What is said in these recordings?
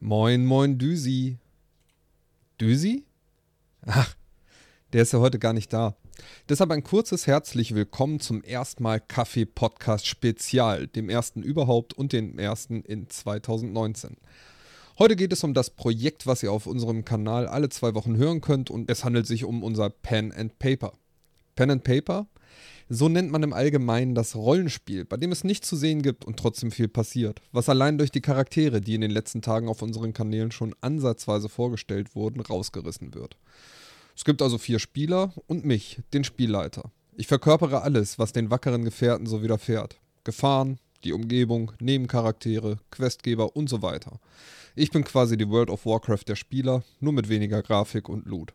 Moin, moin, Düsi. Düsi? Ach, der ist ja heute gar nicht da. Deshalb ein kurzes herzlich willkommen zum erstmal Kaffee Podcast Spezial, dem ersten überhaupt und dem ersten in 2019. Heute geht es um das Projekt, was ihr auf unserem Kanal alle zwei Wochen hören könnt und es handelt sich um unser Pen and Paper. Pen and Paper so nennt man im Allgemeinen das Rollenspiel, bei dem es nichts zu sehen gibt und trotzdem viel passiert, was allein durch die Charaktere, die in den letzten Tagen auf unseren Kanälen schon ansatzweise vorgestellt wurden, rausgerissen wird. Es gibt also vier Spieler und mich, den Spielleiter. Ich verkörpere alles, was den wackeren Gefährten so widerfährt. Gefahren, die Umgebung, Nebencharaktere, Questgeber und so weiter. Ich bin quasi die World of Warcraft der Spieler, nur mit weniger Grafik und Loot.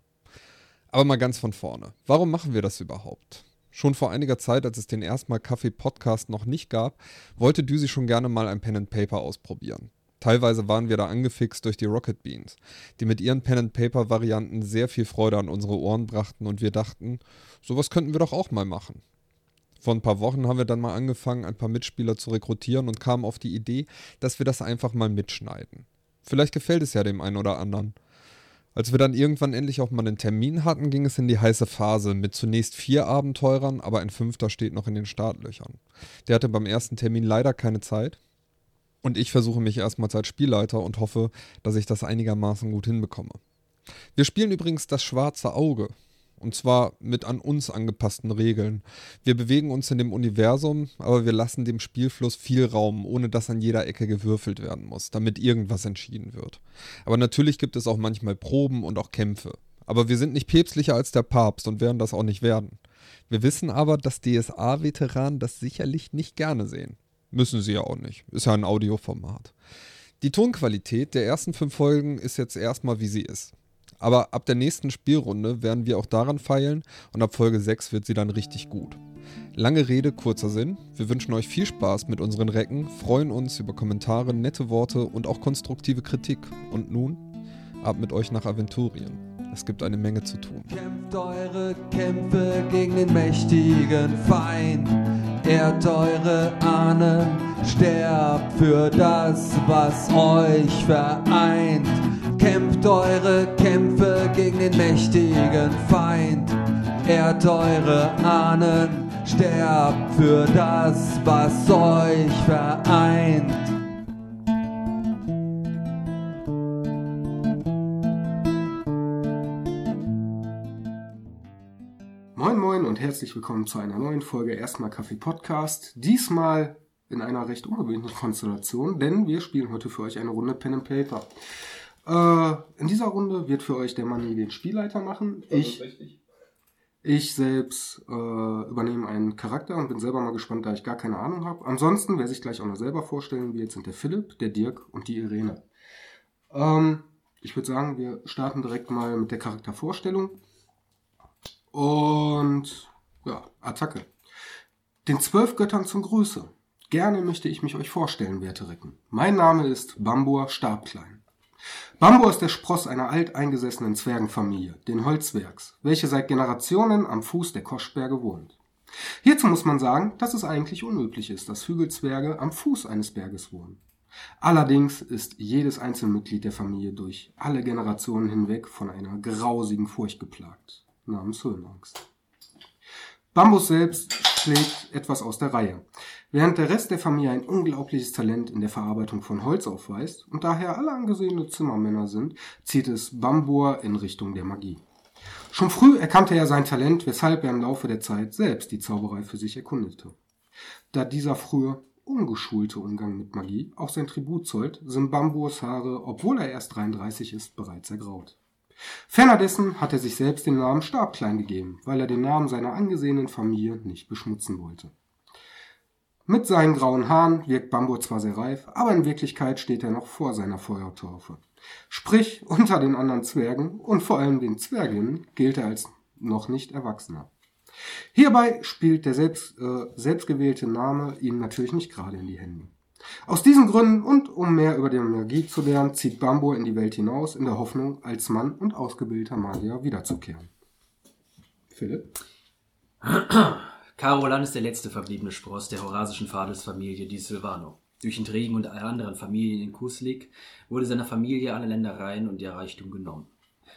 Aber mal ganz von vorne. Warum machen wir das überhaupt? Schon vor einiger Zeit, als es den erstmal Kaffee Podcast noch nicht gab, wollte Düsi schon gerne mal ein Pen and Paper ausprobieren. Teilweise waren wir da angefixt durch die Rocket Beans, die mit ihren Pen and Paper Varianten sehr viel Freude an unsere Ohren brachten und wir dachten, sowas könnten wir doch auch mal machen. Vor ein paar Wochen haben wir dann mal angefangen, ein paar Mitspieler zu rekrutieren und kamen auf die Idee, dass wir das einfach mal mitschneiden. Vielleicht gefällt es ja dem einen oder anderen. Als wir dann irgendwann endlich auch mal einen Termin hatten, ging es in die heiße Phase mit zunächst vier Abenteurern, aber ein fünfter steht noch in den Startlöchern. Der hatte beim ersten Termin leider keine Zeit. Und ich versuche mich erstmals als Spielleiter und hoffe, dass ich das einigermaßen gut hinbekomme. Wir spielen übrigens das schwarze Auge. Und zwar mit an uns angepassten Regeln. Wir bewegen uns in dem Universum, aber wir lassen dem Spielfluss viel Raum, ohne dass an jeder Ecke gewürfelt werden muss, damit irgendwas entschieden wird. Aber natürlich gibt es auch manchmal Proben und auch Kämpfe. Aber wir sind nicht päpstlicher als der Papst und werden das auch nicht werden. Wir wissen aber, dass DSA-Veteranen das sicherlich nicht gerne sehen. Müssen sie ja auch nicht. Ist ja ein Audioformat. Die Tonqualität der ersten fünf Folgen ist jetzt erstmal wie sie ist. Aber ab der nächsten Spielrunde werden wir auch daran feilen und ab Folge 6 wird sie dann richtig gut. Lange Rede, kurzer Sinn. Wir wünschen euch viel Spaß mit unseren Recken, freuen uns über Kommentare, nette Worte und auch konstruktive Kritik. Und nun, ab mit euch nach Aventurien. Es gibt eine Menge zu tun. Kämpft eure Kämpfe gegen den mächtigen Feind. Ehrt eure Ahnen, sterbt für das, was euch vereint. Kämpft eure Kämpfe gegen den mächtigen Feind. Ehrt eure Ahnen, sterbt für das, was euch vereint. Moin Moin und herzlich willkommen zu einer neuen Folge Erstmal Kaffee Podcast. Diesmal in einer recht ungewöhnlichen Konstellation, denn wir spielen heute für euch eine Runde Pen and Paper. Äh, in dieser Runde wird für euch der Manni den Spielleiter machen. Ich, ich selbst äh, übernehme einen Charakter und bin selber mal gespannt, da ich gar keine Ahnung habe. Ansonsten, wer sich gleich auch noch selber vorstellen wird, sind der Philipp, der Dirk und die Irene. Ähm, ich würde sagen, wir starten direkt mal mit der Charaktervorstellung. Und ja, Attacke. Den zwölf Göttern zum Grüße. Gerne möchte ich mich euch vorstellen, werte Recken. Mein Name ist Bambur Stabklein. Bambur ist der Spross einer alteingesessenen Zwergenfamilie, den Holzwerks, welche seit Generationen am Fuß der Koschberge wohnt. Hierzu muss man sagen, dass es eigentlich unüblich ist, dass Hügelzwerge am Fuß eines Berges wohnen. Allerdings ist jedes Einzelmitglied der Familie durch alle Generationen hinweg von einer grausigen Furcht geplagt, namens Höhenangst. Bambus selbst schlägt etwas aus der Reihe. Während der Rest der Familie ein unglaubliches Talent in der Verarbeitung von Holz aufweist und daher alle angesehene Zimmermänner sind, zieht es Bambur in Richtung der Magie. Schon früh erkannte er sein Talent, weshalb er im Laufe der Zeit selbst die Zauberei für sich erkundete. Da dieser frühe, ungeschulte Umgang mit Magie auch sein Tribut zollt, sind Bamburs Haare, obwohl er erst 33 ist, bereits ergraut. Ferner dessen hat er sich selbst den Namen Stabklein gegeben, weil er den Namen seiner angesehenen Familie nicht beschmutzen wollte. Mit seinen grauen Haaren wirkt Bambur zwar sehr reif, aber in Wirklichkeit steht er noch vor seiner Feuertaufe. Sprich, unter den anderen Zwergen und vor allem den Zwerginnen gilt er als noch nicht Erwachsener. Hierbei spielt der selbst, äh, selbstgewählte Name ihm natürlich nicht gerade in die Hände. Aus diesen Gründen und um mehr über die Magie zu lernen, zieht Bambur in die Welt hinaus, in der Hoffnung, als Mann und ausgebildeter Magier wiederzukehren. Philipp? Carolan ist der letzte verbliebene Spross der horasischen Fadelsfamilie Di Silvano. Durch Intrigen und anderen Familien in Kuslik wurde seiner Familie alle Ländereien und ihr Reichtum genommen.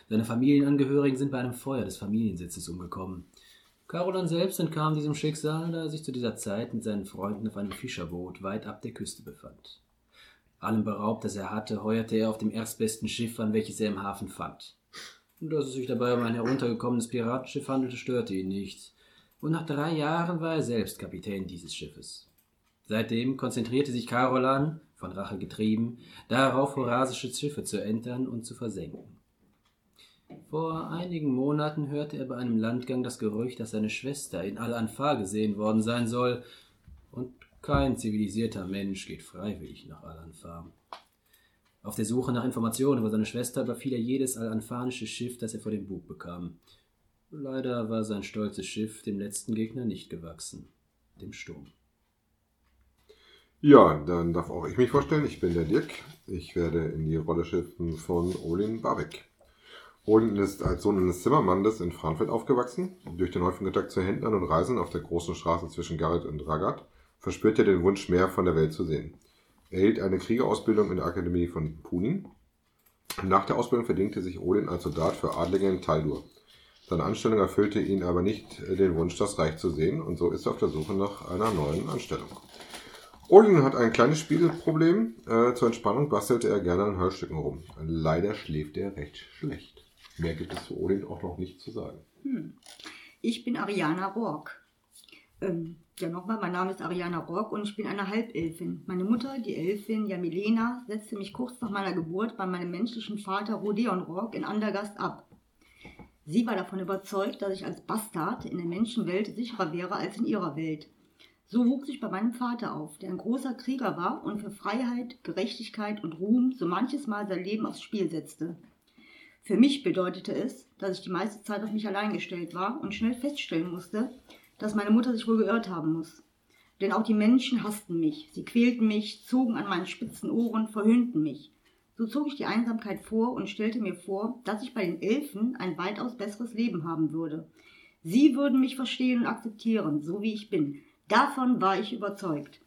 Seine Familienangehörigen sind bei einem Feuer des Familiensitzes umgekommen. Carolan selbst entkam diesem Schicksal, da er sich zu dieser Zeit mit seinen Freunden auf einem Fischerboot weit ab der Küste befand. Allem beraubt, das er hatte, heuerte er auf dem erstbesten Schiff an, welches er im Hafen fand. Dass es sich dabei um ein heruntergekommenes Piratenschiff handelte, störte ihn nicht. Und nach drei Jahren war er selbst Kapitän dieses Schiffes. Seitdem konzentrierte sich Carolan, von Rache getrieben, darauf, horasische Schiffe zu entern und zu versenken. Vor einigen Monaten hörte er bei einem Landgang das Gerücht, dass seine Schwester in Al-Anfar gesehen worden sein soll, und kein zivilisierter Mensch geht freiwillig nach Al-Anfar. Auf der Suche nach Informationen über seine Schwester überfiel er jedes al-anfanische Schiff, das er vor dem Bug bekam. Leider war sein stolzes Schiff dem letzten Gegner nicht gewachsen, dem Sturm. Ja, dann darf auch ich mich vorstellen. Ich bin der Dirk. Ich werde in die Rolle schlüpfen von Olin Barbeck. Olin ist als Sohn eines Zimmermannes in Frankfurt aufgewachsen. Durch den häufigen Kontakt zu Händlern und Reisen auf der großen Straße zwischen Garrett und Ragat verspürt er den Wunsch, mehr von der Welt zu sehen. Er erhielt eine Kriegerausbildung in der Akademie von Punin. Nach der Ausbildung verdingte sich Olin als Soldat für Adlige in Taldur. Seine Anstellung erfüllte ihn aber nicht den Wunsch, das Reich zu sehen, und so ist er auf der Suche nach einer neuen Anstellung. Olin hat ein kleines Spielproblem. Äh, zur Entspannung bastelte er gerne an Hörstücken rum. Leider schläft er recht schlecht. Mehr gibt es zu Olin auch noch nicht zu sagen. Hm. Ich bin Ariana Rock. Ähm, ja, nochmal, mein Name ist Ariana Rock und ich bin eine Halbelfin. Meine Mutter, die Elfin Jamilena, setzte mich kurz nach meiner Geburt bei meinem menschlichen Vater Rodeon Rock in Andergast ab. Sie war davon überzeugt, dass ich als Bastard in der Menschenwelt sicherer wäre als in ihrer Welt. So wuchs ich bei meinem Vater auf, der ein großer Krieger war und für Freiheit, Gerechtigkeit und Ruhm so manches Mal sein Leben aufs Spiel setzte. Für mich bedeutete es, dass ich die meiste Zeit auf mich allein gestellt war und schnell feststellen musste, dass meine Mutter sich wohl geirrt haben muss. Denn auch die Menschen hassten mich, sie quälten mich, zogen an meinen spitzen Ohren, verhöhnten mich. So zog ich die Einsamkeit vor und stellte mir vor, dass ich bei den Elfen ein weitaus besseres Leben haben würde. Sie würden mich verstehen und akzeptieren, so wie ich bin, Davon war ich überzeugt.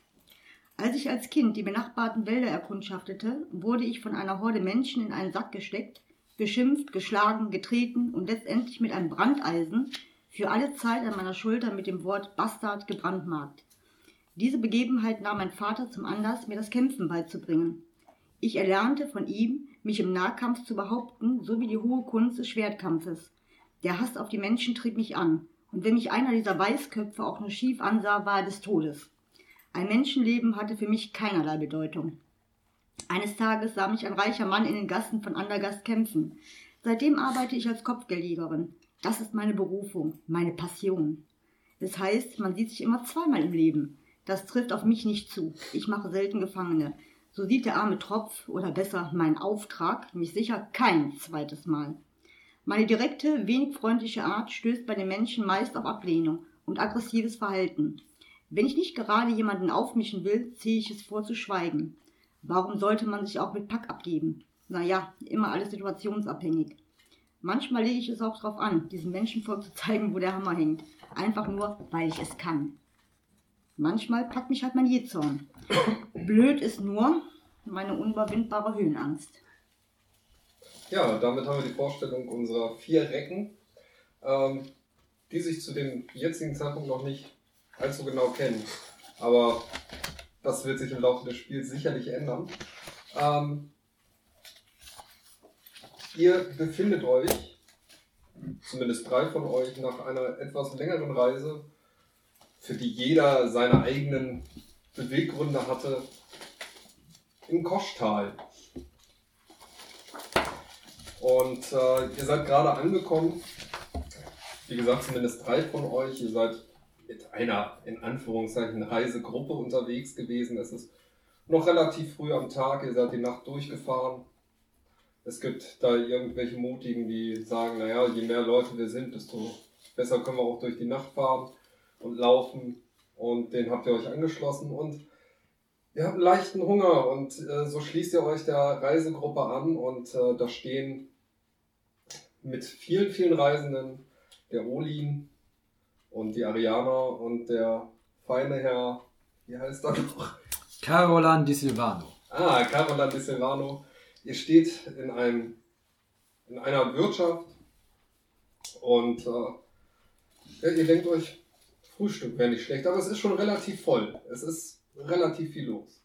Als ich als Kind die benachbarten Wälder erkundschaftete, wurde ich von einer Horde Menschen in einen Sack gesteckt, beschimpft, geschlagen, getreten und letztendlich mit einem Brandeisen für alle Zeit an meiner Schulter mit dem Wort Bastard gebrandmarkt. Diese Begebenheit nahm mein Vater zum Anlass, mir das Kämpfen beizubringen. Ich erlernte von ihm, mich im Nahkampf zu behaupten, sowie die hohe Kunst des Schwertkampfes. Der Hass auf die Menschen trieb mich an und wenn mich einer dieser Weißköpfe auch nur schief ansah, war er des Todes. Ein Menschenleben hatte für mich keinerlei Bedeutung. Eines Tages sah mich ein reicher Mann in den Gassen von Andergast kämpfen. Seitdem arbeite ich als Kopfgeldjägerin. Das ist meine Berufung, meine Passion. Das heißt, man sieht sich immer zweimal im Leben. Das trifft auf mich nicht zu. Ich mache selten Gefangene. So sieht der arme Tropf, oder besser mein Auftrag, mich sicher kein zweites Mal. Meine direkte, wenig freundliche Art stößt bei den Menschen meist auf Ablehnung und aggressives Verhalten. Wenn ich nicht gerade jemanden aufmischen will, ziehe ich es vor zu schweigen. Warum sollte man sich auch mit Pack abgeben? Naja, immer alles situationsabhängig. Manchmal lege ich es auch darauf an, diesem Menschen vorzuzeigen, wo der Hammer hängt. Einfach nur, weil ich es kann. Manchmal packt mich halt mein Jezorn. Blöd ist nur meine unüberwindbare Höhenangst. Ja, damit haben wir die Vorstellung unserer vier Recken, ähm, die sich zu dem jetzigen Zeitpunkt noch nicht allzu genau kennen. Aber das wird sich im Laufe des Spiels sicherlich ändern. Ähm, ihr befindet euch, zumindest drei von euch, nach einer etwas längeren Reise, für die jeder seine eigenen Beweggründe hatte, im Koschtal. Und äh, ihr seid gerade angekommen. Wie gesagt, zumindest drei von euch. Ihr seid mit einer, in Anführungszeichen, Reisegruppe unterwegs gewesen. Es ist noch relativ früh am Tag. Ihr seid die Nacht durchgefahren. Es gibt da irgendwelche Mutigen, die sagen, naja, je mehr Leute wir sind, desto besser können wir auch durch die Nacht fahren und laufen. Und den habt ihr euch angeschlossen und ihr habt einen leichten Hunger und äh, so schließt ihr euch der Reisegruppe an und äh, da stehen mit vielen, vielen Reisenden der Olin und die Ariana und der feine Herr, wie heißt er noch? Carolan Di Silvano. Ah, Carolan Di Silvano. Ihr steht in, einem, in einer Wirtschaft und äh, ihr denkt euch, Frühstück wäre nicht schlecht, aber es ist schon relativ voll. Es ist relativ viel los.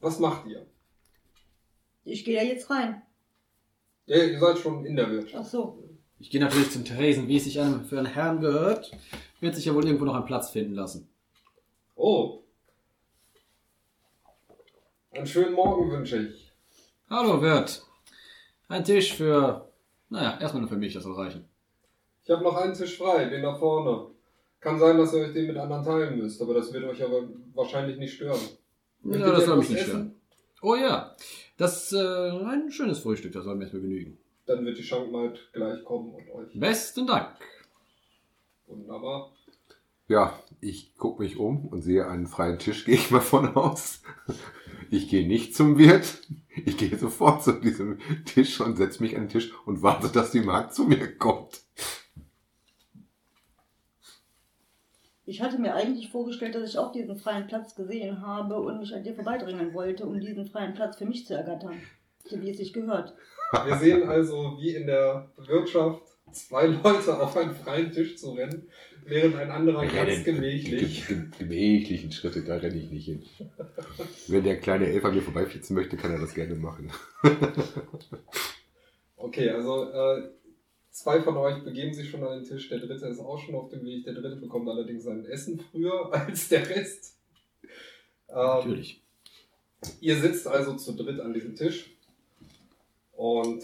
Was macht ihr? Ich gehe da jetzt rein. Ja, ihr seid schon in der Wirtschaft. Ach so. Ich gehe natürlich zum Tresen, wie es sich einem für einen Herrn gehört. Wird sich ja wohl irgendwo noch einen Platz finden lassen. Oh. Einen schönen Morgen wünsche ich. Hallo Wirt. Ein Tisch für. Naja, erstmal nur für mich, das soll reichen. Ich habe noch einen Tisch frei, den da vorne. Kann sein, dass ihr euch den mit anderen teilen müsst, aber das wird euch aber wahrscheinlich nicht stören. Ja, das soll mich nicht essen? stören. Oh ja, das ist äh, ein schönes Frühstück, das soll mir erstmal genügen. Dann wird die Schankmaid gleich kommen und euch. Besten Dank. Wunderbar. Ja, ich gucke mich um und sehe einen freien Tisch, gehe ich mal von aus. Ich gehe nicht zum Wirt. Ich gehe sofort zu diesem Tisch und setze mich an den Tisch und warte, dass die Magd zu mir kommt. Ich hatte mir eigentlich vorgestellt, dass ich auch diesen freien Platz gesehen habe und mich an dir vorbeidringen wollte, um diesen freien Platz für mich zu ergattern. So wie es sich gehört. Wir sehen also, wie in der Wirtschaft zwei Leute auf einen freien Tisch zu rennen, während ein anderer ganz gemächlich. Ge- ge- Gemächlichen Schritte, da renne ich nicht hin. Wenn der kleine Elf an mir vorbeiflitzen möchte, kann er das gerne machen. Okay, also äh, zwei von euch begeben sich schon an den Tisch, der dritte ist auch schon auf dem Weg. Der dritte bekommt allerdings sein Essen früher als der Rest. Ähm, Natürlich. Ihr sitzt also zu dritt an diesem Tisch und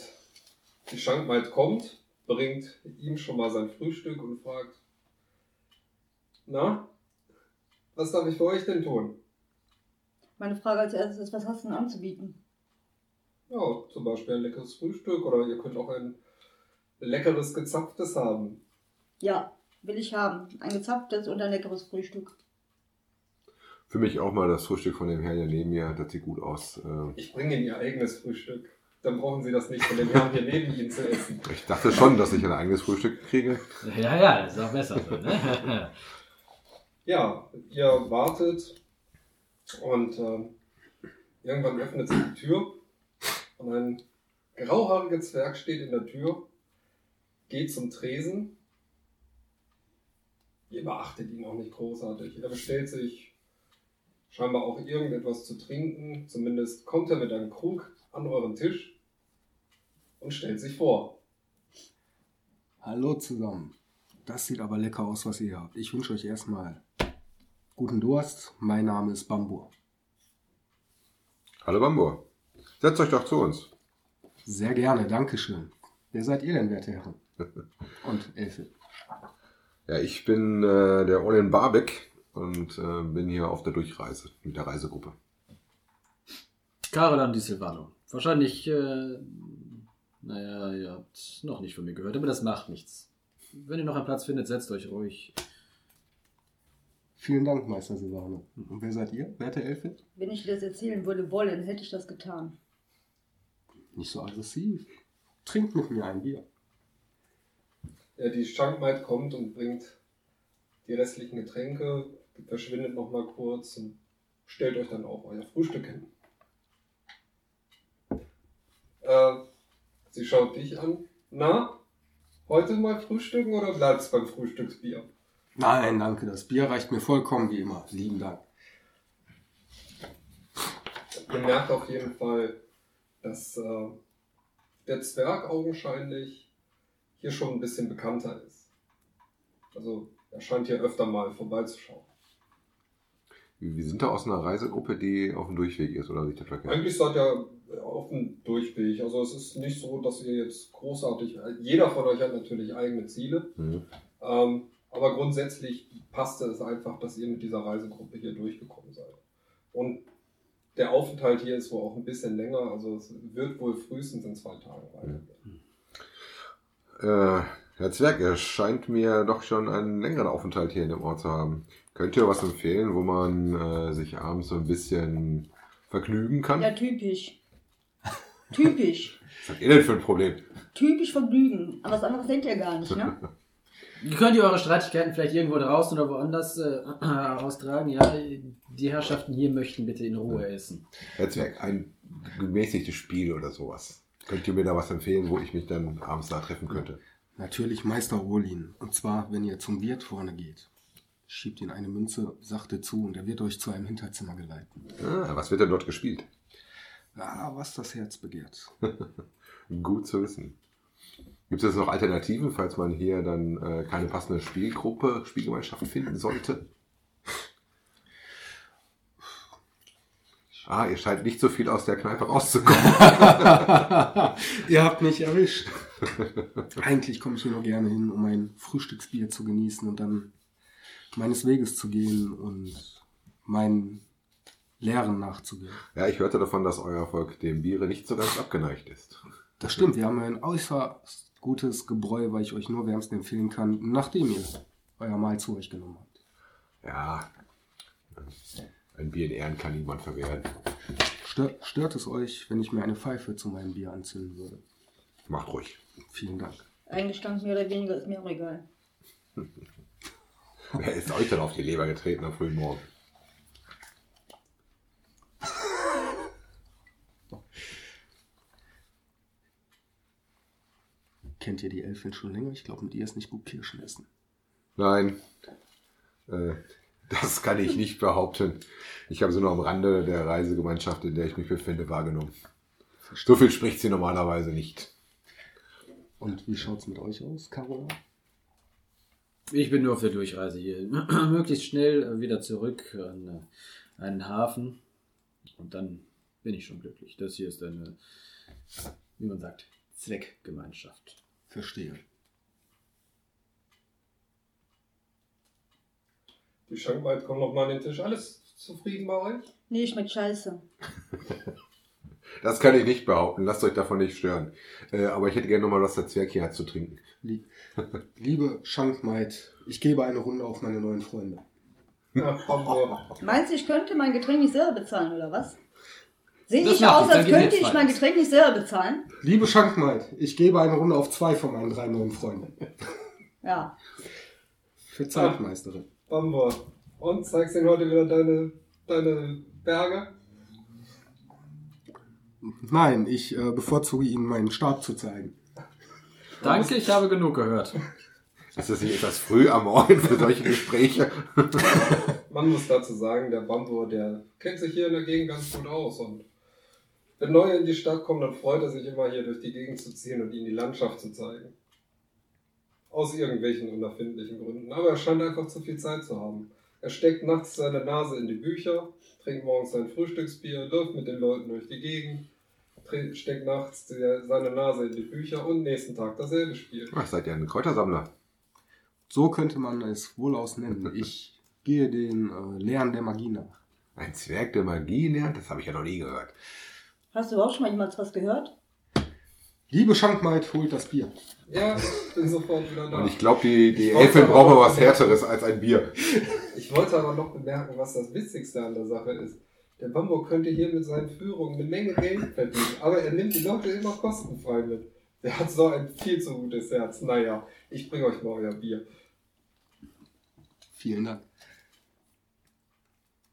die Schankmaid kommt, bringt ihm schon mal sein Frühstück und fragt, na, was darf ich für euch denn tun? Meine Frage als erstes ist, was hast du denn anzubieten? Ja, zum Beispiel ein leckeres Frühstück oder ihr könnt auch ein leckeres gezapftes haben. Ja, will ich haben. Ein gezapftes und ein leckeres Frühstück. Für mich auch mal das Frühstück von dem Herrn hier neben mir, das sieht gut aus. Äh, Ich bringe Ihnen Ihr eigenes Frühstück. Dann brauchen Sie das nicht von dem Herrn hier neben Ihnen zu essen. Ich dachte schon, dass ich ein eigenes Frühstück kriege. Ja, ja, das ist auch besser so, ne? Ja, ihr wartet und ähm, irgendwann öffnet sich die Tür und ein grauhaariger Zwerg steht in der Tür, geht zum Tresen. Ihr beachtet ihn auch nicht großartig. Er bestellt sich scheinbar auch irgendetwas zu trinken. Zumindest kommt er mit einem Krug an euren Tisch und stellt sich vor. Hallo zusammen. Das sieht aber lecker aus, was ihr habt. Ich wünsche euch erstmal guten Durst. Mein Name ist Bambur. Hallo Bambor. Setzt euch doch zu uns. Sehr gerne, Dankeschön. Wer seid ihr denn, werte Herren? Und Elfe. Ja, ich bin äh, der Olin Barbeck und äh, bin hier auf der Durchreise mit der Reisegruppe. Carolan Di Silvano. Wahrscheinlich, äh, naja, ihr habt noch nicht von mir gehört, aber das macht nichts. Wenn ihr noch einen Platz findet, setzt euch ruhig. Vielen Dank, Meister Silvano. Und wer seid ihr, werte Elfe? Wenn ich dir das erzählen würde wollen, hätte ich das getan. Nicht so aggressiv. Trinkt mit mir ein Bier. Ja, die Schankmaid kommt und bringt die restlichen Getränke, verschwindet nochmal kurz und stellt euch dann auch euer Frühstück hin. Äh, sie schaut dich an. Na, heute mal frühstücken oder bleibt's beim Frühstücksbier? Nein, danke. Das Bier reicht mir vollkommen wie immer. Lieben Dank. Ihr merkt auf jeden Fall, dass äh, der Zwerg augenscheinlich hier schon ein bisschen bekannter ist. Also er scheint hier öfter mal vorbeizuschauen. Wir sind da aus einer Reisegruppe, die auf dem Durchweg ist, oder liegt das verkehrt? Eigentlich seid ihr auf dem Durchweg. Also es ist nicht so, dass ihr jetzt großartig. Jeder von euch hat natürlich eigene Ziele. Mhm. Ähm, aber grundsätzlich passte es einfach, dass ihr mit dieser Reisegruppe hier durchgekommen seid. Und der Aufenthalt hier ist wohl auch ein bisschen länger. Also es wird wohl frühestens in zwei Tagen weitergehen. Äh, Herr Zwerg, er scheint mir doch schon einen längeren Aufenthalt hier in dem Ort zu haben. Könnt ihr was empfehlen, wo man äh, sich abends so ein bisschen vergnügen kann? Ja, typisch. Typisch. Was habt ihr denn für ein Problem? Typisch Vergnügen. Aber was anderes denkt ihr gar nicht, ne? Ihr könnt ihr eure Streitigkeiten vielleicht irgendwo draußen oder woanders äh, austragen. Ja, die Herrschaften hier möchten bitte in Ruhe essen. Zwerg, ein gemäßigtes Spiel oder sowas. Könnt ihr mir da was empfehlen, wo ich mich dann abends da treffen könnte? Natürlich Meister Olin. Und zwar, wenn ihr zum Wirt vorne geht. Schiebt ihn eine Münze sachte zu und er wird euch zu einem Hinterzimmer geleiten. Ah, was wird denn dort gespielt? Ah, was das Herz begehrt. Gut zu wissen. Gibt es noch Alternativen, falls man hier dann äh, keine passende Spielgruppe, Spielgemeinschaft finden sollte? Ah, ihr scheint nicht so viel aus der Kneipe rauszukommen. ihr habt mich erwischt. Eigentlich komme ich hier nur gerne hin, um ein Frühstücksbier zu genießen und dann meines Weges zu gehen und meinen Lehren nachzugehen. Ja, ich hörte davon, dass euer Volk dem Biere nicht so ganz abgeneigt ist. Das stimmt, wir haben ein äußerst gutes Gebräu, weil ich euch nur wärmstens empfehlen kann, nachdem ihr euer Mahl zu euch genommen habt. Ja, ein Bier in Ehren kann niemand verwehren. Stört, stört es euch, wenn ich mir eine Pfeife zu meinem Bier anzünden würde? Macht ruhig. Vielen Dank. Eigentlich stand mehr oder weniger, ist mir auch egal. Wer ist euch denn auf die Leber getreten am frühen Morgen? Kennt ihr die Elfin schon länger? Ich glaube, mit ihr ist nicht gut Kirschen essen. Nein, äh, das kann ich nicht behaupten. Ich habe sie nur am Rande der Reisegemeinschaft, in der ich mich befinde, wahrgenommen. So viel spricht sie normalerweise nicht. Und wie schaut's mit euch aus, Carola? Ich bin nur auf der Durchreise hier. Möglichst schnell wieder zurück an äh, einen Hafen. Und dann bin ich schon glücklich. Das hier ist eine, wie man sagt, Zweckgemeinschaft. Verstehe. Die Schankmaid kommt noch mal an den Tisch. Alles zufrieden bei euch? Nee, schmeckt scheiße. Das kann ich nicht behaupten. Lasst euch davon nicht stören. Äh, aber ich hätte gerne noch mal was der Zwerg hier hat zu trinken. Lie- Liebe Schankmaid, ich gebe eine Runde auf meine neuen Freunde. Meinst du, ich könnte mein Getränk nicht selber bezahlen, oder was? Sehe ich aus, als könnte ich mein. Getränk nicht selber bezahlen? Liebe Schankmaid, ich gebe eine Runde auf zwei von meinen drei neuen Freunden. Ja. Für Zeitmeisterin. Bambur. Und zeigst ihnen heute wieder deine, deine Berge? Nein, ich äh, bevorzuge Ihnen meinen Stab zu zeigen. Danke, ich habe genug gehört. Ist das nicht etwas früh am Morgen für solche Gespräche? Man muss dazu sagen, der Bambur, der kennt sich hier in der Gegend ganz gut aus. Und wenn Neue in die Stadt kommen, dann freut er sich immer hier durch die Gegend zu ziehen und ihnen die Landschaft zu zeigen. Aus irgendwelchen unerfindlichen Gründen. Aber er scheint einfach zu viel Zeit zu haben. Er steckt nachts seine Nase in die Bücher, trinkt morgens sein Frühstücksbier, läuft mit den Leuten durch die Gegend, trinkt- steckt nachts die, seine Nase in die Bücher und nächsten Tag dasselbe Spiel. Ach, seid ihr ein Kräutersammler? So könnte man es wohl aus nennen. Ich gehe den äh, Lehren der Magie nach. Ein Zwerg der Magie lernt? Das habe ich ja noch nie gehört. Hast du überhaupt schon mal jemals was gehört? Liebe Schankmaid, holt das Bier. Ja, ich bin sofort wieder da. Und ich glaube, die, die aber brauchen was Härteres als ein Bier. Ich wollte aber noch bemerken, was das Witzigste an der Sache ist. Der Bambo könnte hier mit seinen Führungen eine Menge Geld verdienen, aber er nimmt die Leute immer kostenfrei mit. Der hat so ein viel zu gutes Herz. Naja, ich bringe euch mal euer Bier. Vielen Dank.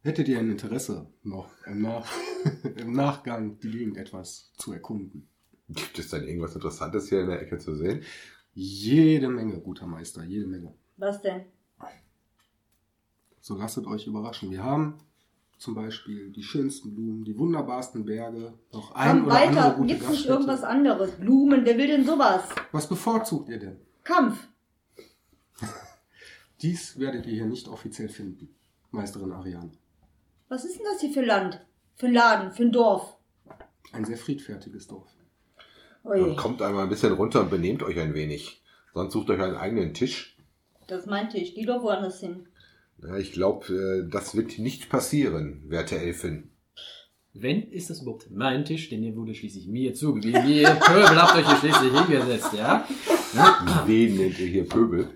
Hättet ihr ein Interesse, noch im, Nach im Nachgang die Gegend etwas zu erkunden? Gibt es denn irgendwas Interessantes hier in der Ecke zu sehen? Jede Menge, guter Meister, jede Menge. Was denn? So lasset euch überraschen. Wir haben zum Beispiel die schönsten Blumen, die wunderbarsten Berge, noch ein Komm oder andere weiter, gute gibt's nicht irgendwas anderes? Blumen, wer will denn sowas? Was bevorzugt ihr denn? Kampf. Dies werdet ihr hier nicht offiziell finden, Meisterin Ariane. Was ist denn das hier für Land? Für ein Laden, für ein Dorf? Ein sehr friedfertiges Dorf. Ui, Kommt einmal ein bisschen runter und benehmt euch ein wenig. Sonst sucht euch einen eigenen Tisch. das meinte ich. Geh doch woanders hin. Ja, ich glaube, das wird nicht passieren, werte Elfin. Wenn, ist das überhaupt mein Tisch, denn ihr wurde schließlich mir zugewiesen. Ihr Pöbel habt euch hier schließlich hingesetzt, ja? Wen nennt ihr hier Pöbel?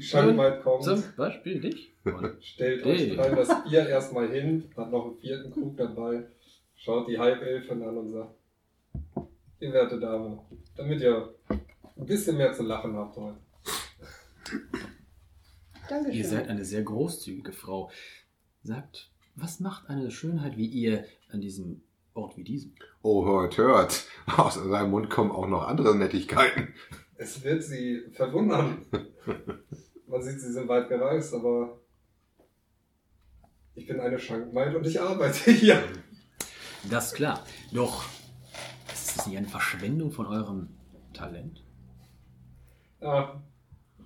Die Schankmaid kommt, Zum Beispiel dich. stellt Hey. euch rein das Bier erstmal hin, hat noch einen vierten Krug dabei, schaut die Halbelfen an und sagt, ihr werte Dame, damit ihr ein bisschen mehr zu lachen habt heute. Dankeschön. Ihr seid eine sehr großzügige Frau. Sagt, was macht eine Schönheit wie ihr an diesem Ort wie diesem? Oh, hört, hört. Aus seinem Mund kommen auch noch andere Nettigkeiten. Es wird Sie verwundern. Man sieht, Sie sind weit gereist, aber ich bin eine Schankmaid und ich arbeite hier. Das ist klar. Doch, ist das nicht eine Verschwendung von eurem Talent? Ja,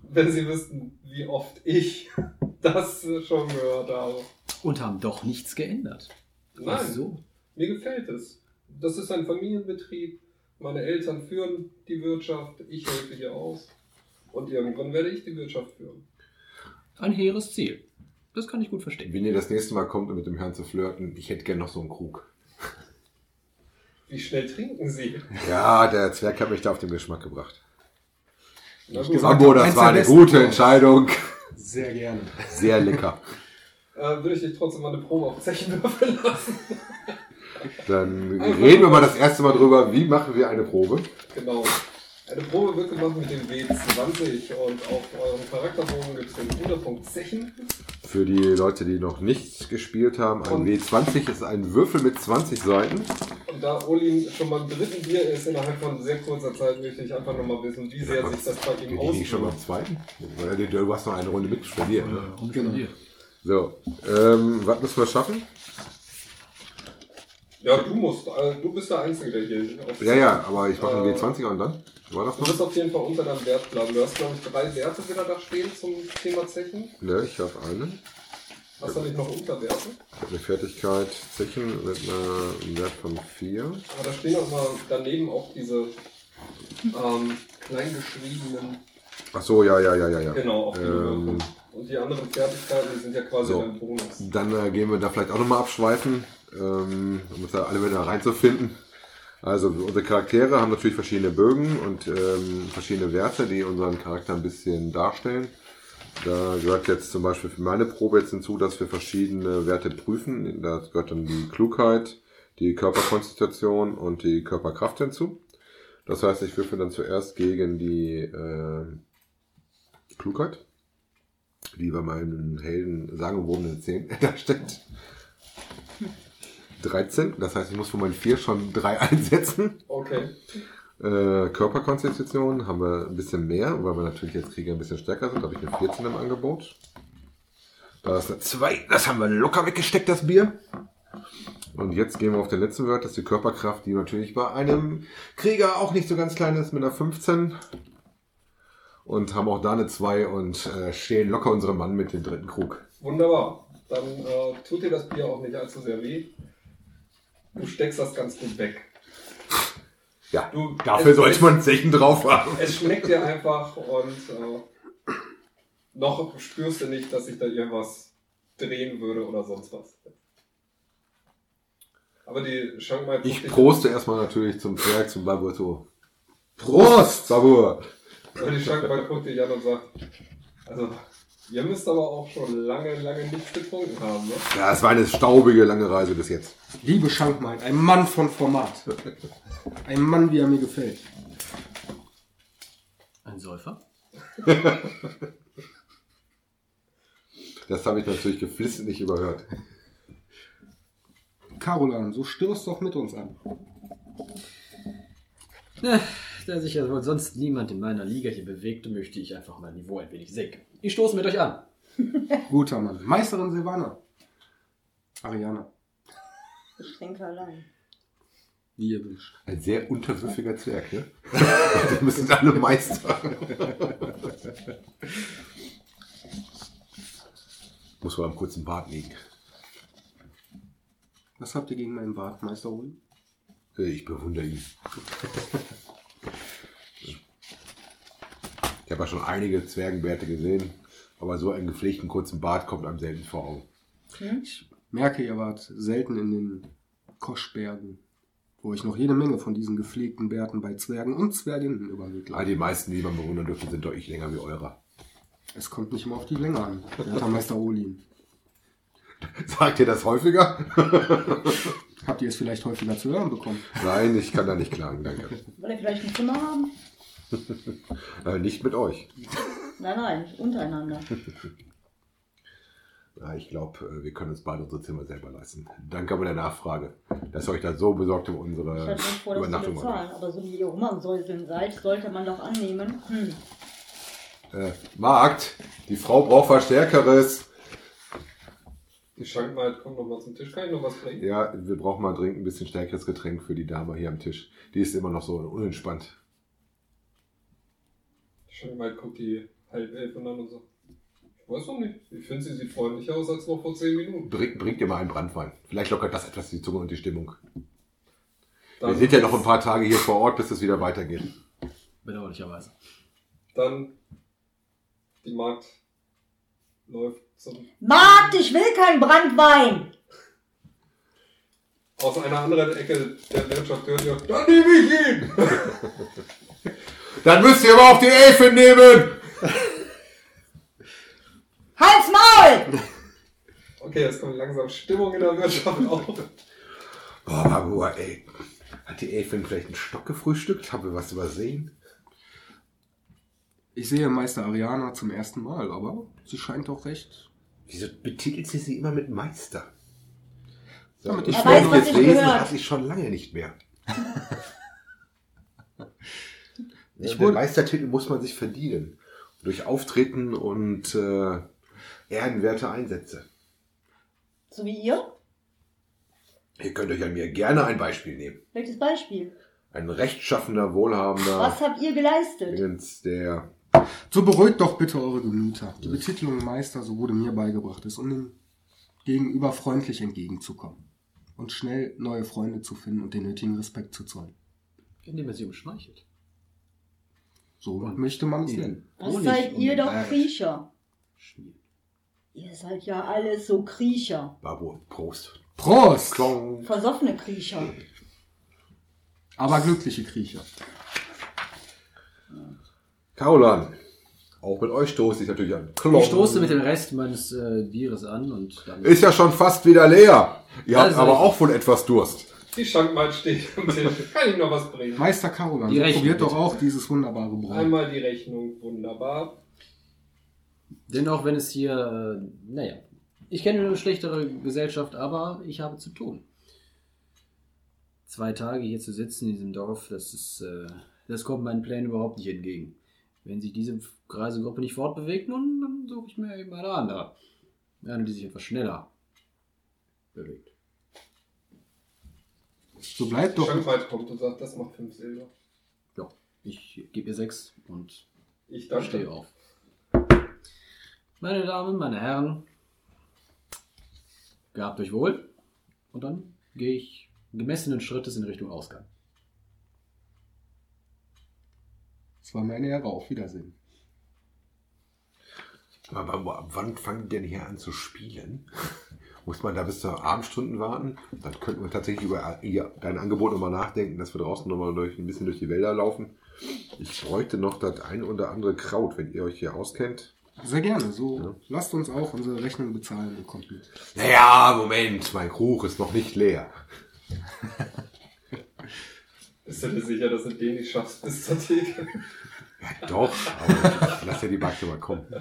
wenn Sie wüssten, wie oft ich das schon gehört habe. Und haben doch nichts geändert. Nein, Ach so. mir gefällt es. Das ist ein Familienbetrieb. Meine Eltern führen die Wirtschaft, ich helfe hier aus. Und irgendwann werde ich die Wirtschaft führen. Ein hehres Ziel. Das kann ich gut verstehen. Wenn ihr das nächste Mal kommt, um mit dem Herrn zu flirten, ich hätte gern noch so einen Krug. Wie schnell trinken Sie? Ja, der Zwerg hat mich da auf den Geschmack gebracht. Na gut, gesagt Sambo, habe, das war eine gute. Entscheidung. Sehr gerne. Sehr lecker. äh, würde ich dich trotzdem mal eine Probe auf Zechen würfeln lassen. Dann reden wir mal das erste Mal drüber, wie machen wir eine Probe. Genau. Eine Probe wird gemacht mit dem W20 und auf eurem Charakterbogen gibt es den Unterpunkt Zechen. Für die Leute, die noch nicht gespielt haben, ein Und- W20 ist ein Würfel mit 20 Seiten. Und da Olin schon beim dritten Bier ist, innerhalb von sehr kurzer Zeit, möchte ich einfach nochmal wissen, wie sehr sich das bei ihm die nicht schon beim auswirkt. zweiten? Du hast noch eine Runde mitgespielt, ne? Genau. So, ähm, was müssen wir schaffen? Ja, du musst. Äh, du bist der Einzige, der hier auf Ja, ja, aber ich mache einen Äh, W20 und dann? War das Du bist auf jeden Fall unter deinem Wert bleiben. Du hast, glaube ich, drei Werte wieder da stehen zum Thema Zechen. Ne, ich habe einen. Hast du nicht noch Unterwerte? Ich habe eine Fertigkeit Zechen mit einem Wert von 4. Aber da stehen auch mal daneben auch diese ähm, kleingeschriebenen, Ach so, ja, ja, ja, ja, ja. genau, auf die Ähm. Und die anderen Fertigkeiten, die sind ja quasi so. dein Bonus. Dann äh, gehen wir da vielleicht auch nochmal abschweifen, ähm, um uns da alle wieder reinzufinden. Also unsere Charaktere haben natürlich verschiedene Bögen und ähm, verschiedene Werte, die unseren Charakter ein bisschen darstellen. Da gehört jetzt zum Beispiel für meine Probe jetzt hinzu, dass wir verschiedene Werte prüfen. Da gehört dann die Klugheit, die Körperkonstitution und die Körperkraft hinzu. Das heißt, ich würfel dann zuerst gegen die äh, Klugheit, die bei meinen Helden sagenumwobenen 10 da steht. 13, das heißt, ich muss von meinen 4 schon 3 einsetzen. Okay. Äh, Körperkonstitution haben wir ein bisschen mehr, weil wir natürlich jetzt Krieger ein bisschen stärker sind. Da habe ich eine 14 im Angebot. Da ist eine 2, das haben wir locker weggesteckt, das Bier. Und jetzt gehen wir auf den letzten Wert, das ist die Körperkraft, die natürlich bei einem Krieger auch nicht so ganz klein ist, mit einer 15. Und haben auch da eine 2 und äh, stehen locker unserem Mann mit dem dritten Krug. Wunderbar. Dann äh, tut dir das Bier auch nicht allzu sehr weh. Du steckst das ganz gut weg. Ja, Du- dafür sollte man Zechen drauf haben. Es schmeckt dir einfach und äh, noch spürst du nicht, dass sich da irgendwas drehen würde oder sonst was. Aber die Schankmai Ich proste erstmal natürlich zum Zwerg, zum Babur so. Prost! Babur! Aber die Schankmai guckt dich an und sagt, also ihr müsst aber auch schon lange, lange nichts getrunken haben, ne? Ja, es war eine staubige, lange Reise bis jetzt. Liebe Schankmaid, ein Mann von Format. Ein Mann, wie er mir gefällt. Ein Säufer? Das habe ich natürlich geflissentlich überhört. Carolan, so stürzt doch mit uns an. Da sich ja wohl sonst niemand in meiner Liga hier bewegt, möchte ich einfach mein Niveau ein wenig senken. Ich stoße mit euch an. Guter Mann. Meisterin Silvana. Ariana, Getränke allein. wie ihr wünscht. Ein sehr unterwürfiger Zwerg, ne? Die müssen alle Meister. Muss wohl am kurzen Bart liegen. Was habt ihr gegen meinen Bart, Meister Rui? Äh, Ich bewundere ihn. Ich habe ja schon einige Zwergenbärte gesehen, aber so einen gepflegten kurzen Bart kommt einem selten vor Augen. Ich merke, ihr wart selten in den Koschbergen, wo ich noch jede Menge von diesen gepflegten Bärten bei Zwergen und Zwerginnen überwiegt. Ah, die meisten, die man bewundern dürfte, sind deutlich länger wie eurer. Es kommt nicht immer auf die Länge an, werter Meister Olin. Sagt ihr das häufiger? Habt ihr es vielleicht häufiger zu hören bekommen? Nein, ich kann da nicht klagen, danke. Wollt ihr vielleicht ein Zimmer haben? Äh, nicht mit euch. Nein, nein, untereinander. Ja, ich glaube, wir können uns beide unsere Zimmer selber leisten. Danke aber der Nachfrage, dass ihr euch da so besorgt um Ich unsere nicht vor, Übernachtung. bezahlen, aber so wie ihr Rumamsäuseln seid, sollte man doch annehmen. Hm. Äh, Markt, die Frau braucht was Stärkeres. Die Schankmaid kommt noch mal zum Tisch. Kann ich noch was bringen? Ja, wir brauchen mal dringend ein bisschen stärkeres Getränk für die Dame hier am Tisch. Die ist immer noch so unentspannt. Die Schankmaid guckt die Halbelfen an und sagt, ich weiß noch nicht. Ich finde, sie sieht freundlicher aus als noch vor 10 Minuten. Bring, bringt ihr mal einen Brandwein. Vielleicht lockert das etwas die Zunge und die Stimmung. Wir Dann, sind ja noch ein paar Tage hier vor Ort, bis es wieder weitergeht. Bedauerlicherweise. dann die Magd läuft zum, Magd, ich will keinen Brandwein! aus einer anderen Ecke der Wirtschaft hört ihr, dann nehme ich ihn! Dann müsst ihr aber auch die Elfe nehmen! Halt's Maul! Okay, jetzt kommt langsam Stimmung in der Wirtschaft auf. Boah, Babua, ey. Hat die Elfin vielleicht einen Stock gefrühstückt? Haben wir was übersehen? Ich sehe Meister Ariana zum ersten Mal, aber sie scheint doch recht. Wieso betitelt sie sie immer mit Meister? So, Damit ich weiß, was jetzt ich lesen gehört. hatte ich schon lange nicht mehr. Ich Den Meistertitel muss man sich verdienen. Durch Auftreten und äh, ehrenwerte Einsätze. So wie ihr? Ihr könnt euch an mir gerne ein Beispiel nehmen. Welches Beispiel? Ein rechtschaffener, wohlhabender Was habt ihr geleistet? Der So beruhigt doch bitte eure Gemüter. Die Betitelung Meister, so wurde mir beigebracht, ist, um dem Gegenüber freundlich entgegenzukommen. Und schnell neue Freunde zu finden und den nötigen Respekt zu zollen. Indem er sie umschmeichelt. So möchte man es nennen. Was Honig seid um ihr doch Berg. Kriecher? Ihr seid ja alles so Kriecher. Babu, Prost. Prost! Klong. Versoffene Kriecher. Aber glückliche Kriecher. Carolan, auch mit euch stoße ich natürlich an. Klong. Ich stoße mit dem Rest meines äh, Bieres an und dann. Ist ja schon fast wieder leer. Ihr Das habt aber auch wohl etwas Durst. Die Schankmaid steht am Tisch. Kann ich noch was bringen? Meister Carolan, Die Rechnung, probiert doch auch dieses wunderbare Brot. Einmal die Rechnung, wunderbar. Denn auch wenn es hier, äh, naja, ich kenne eine schlechtere Gesellschaft, aber ich habe zu tun. Zwei Tage hier zu sitzen in diesem Dorf, das ist, äh, das kommt meinen Plänen überhaupt nicht entgegen. Wenn sich diese Reisegruppe nicht fortbewegt, nun, dann suche ich mir eben eine andere. Eine, die sich etwas schneller bewegt. So bleibt doch. Schankmaid kommt und sagt, das macht 5 Silber. Ja, ich gebe ihr sechs und Ich stehe auf. Meine Damen, meine Herren, gehabt euch wohl. Und dann gehe ich gemessenen Schrittes in Richtung Ausgang. Es war mir eine Ehre. Auf Wiedersehen. Aber ab wann fangen die denn hier an zu spielen? Muss man da bis zur Abendstunden warten? Dann könnten wir tatsächlich über ihr, dein Angebot nochmal nachdenken, dass wir draußen nochmal durch, ein bisschen durch die Wälder laufen. Ich bräuchte noch das ein oder andere Kraut, wenn ihr euch hier auskennt. Sehr gerne. So Ja. lasst uns auch unsere Rechnung bezahlen und kommt mit. Naja, Moment, mein Krug ist noch nicht leer. Bist du dir sicher, dass du den nicht schaffst bis zur Theke? Ja, doch, aber ich lass ja die Bagge mal kommen.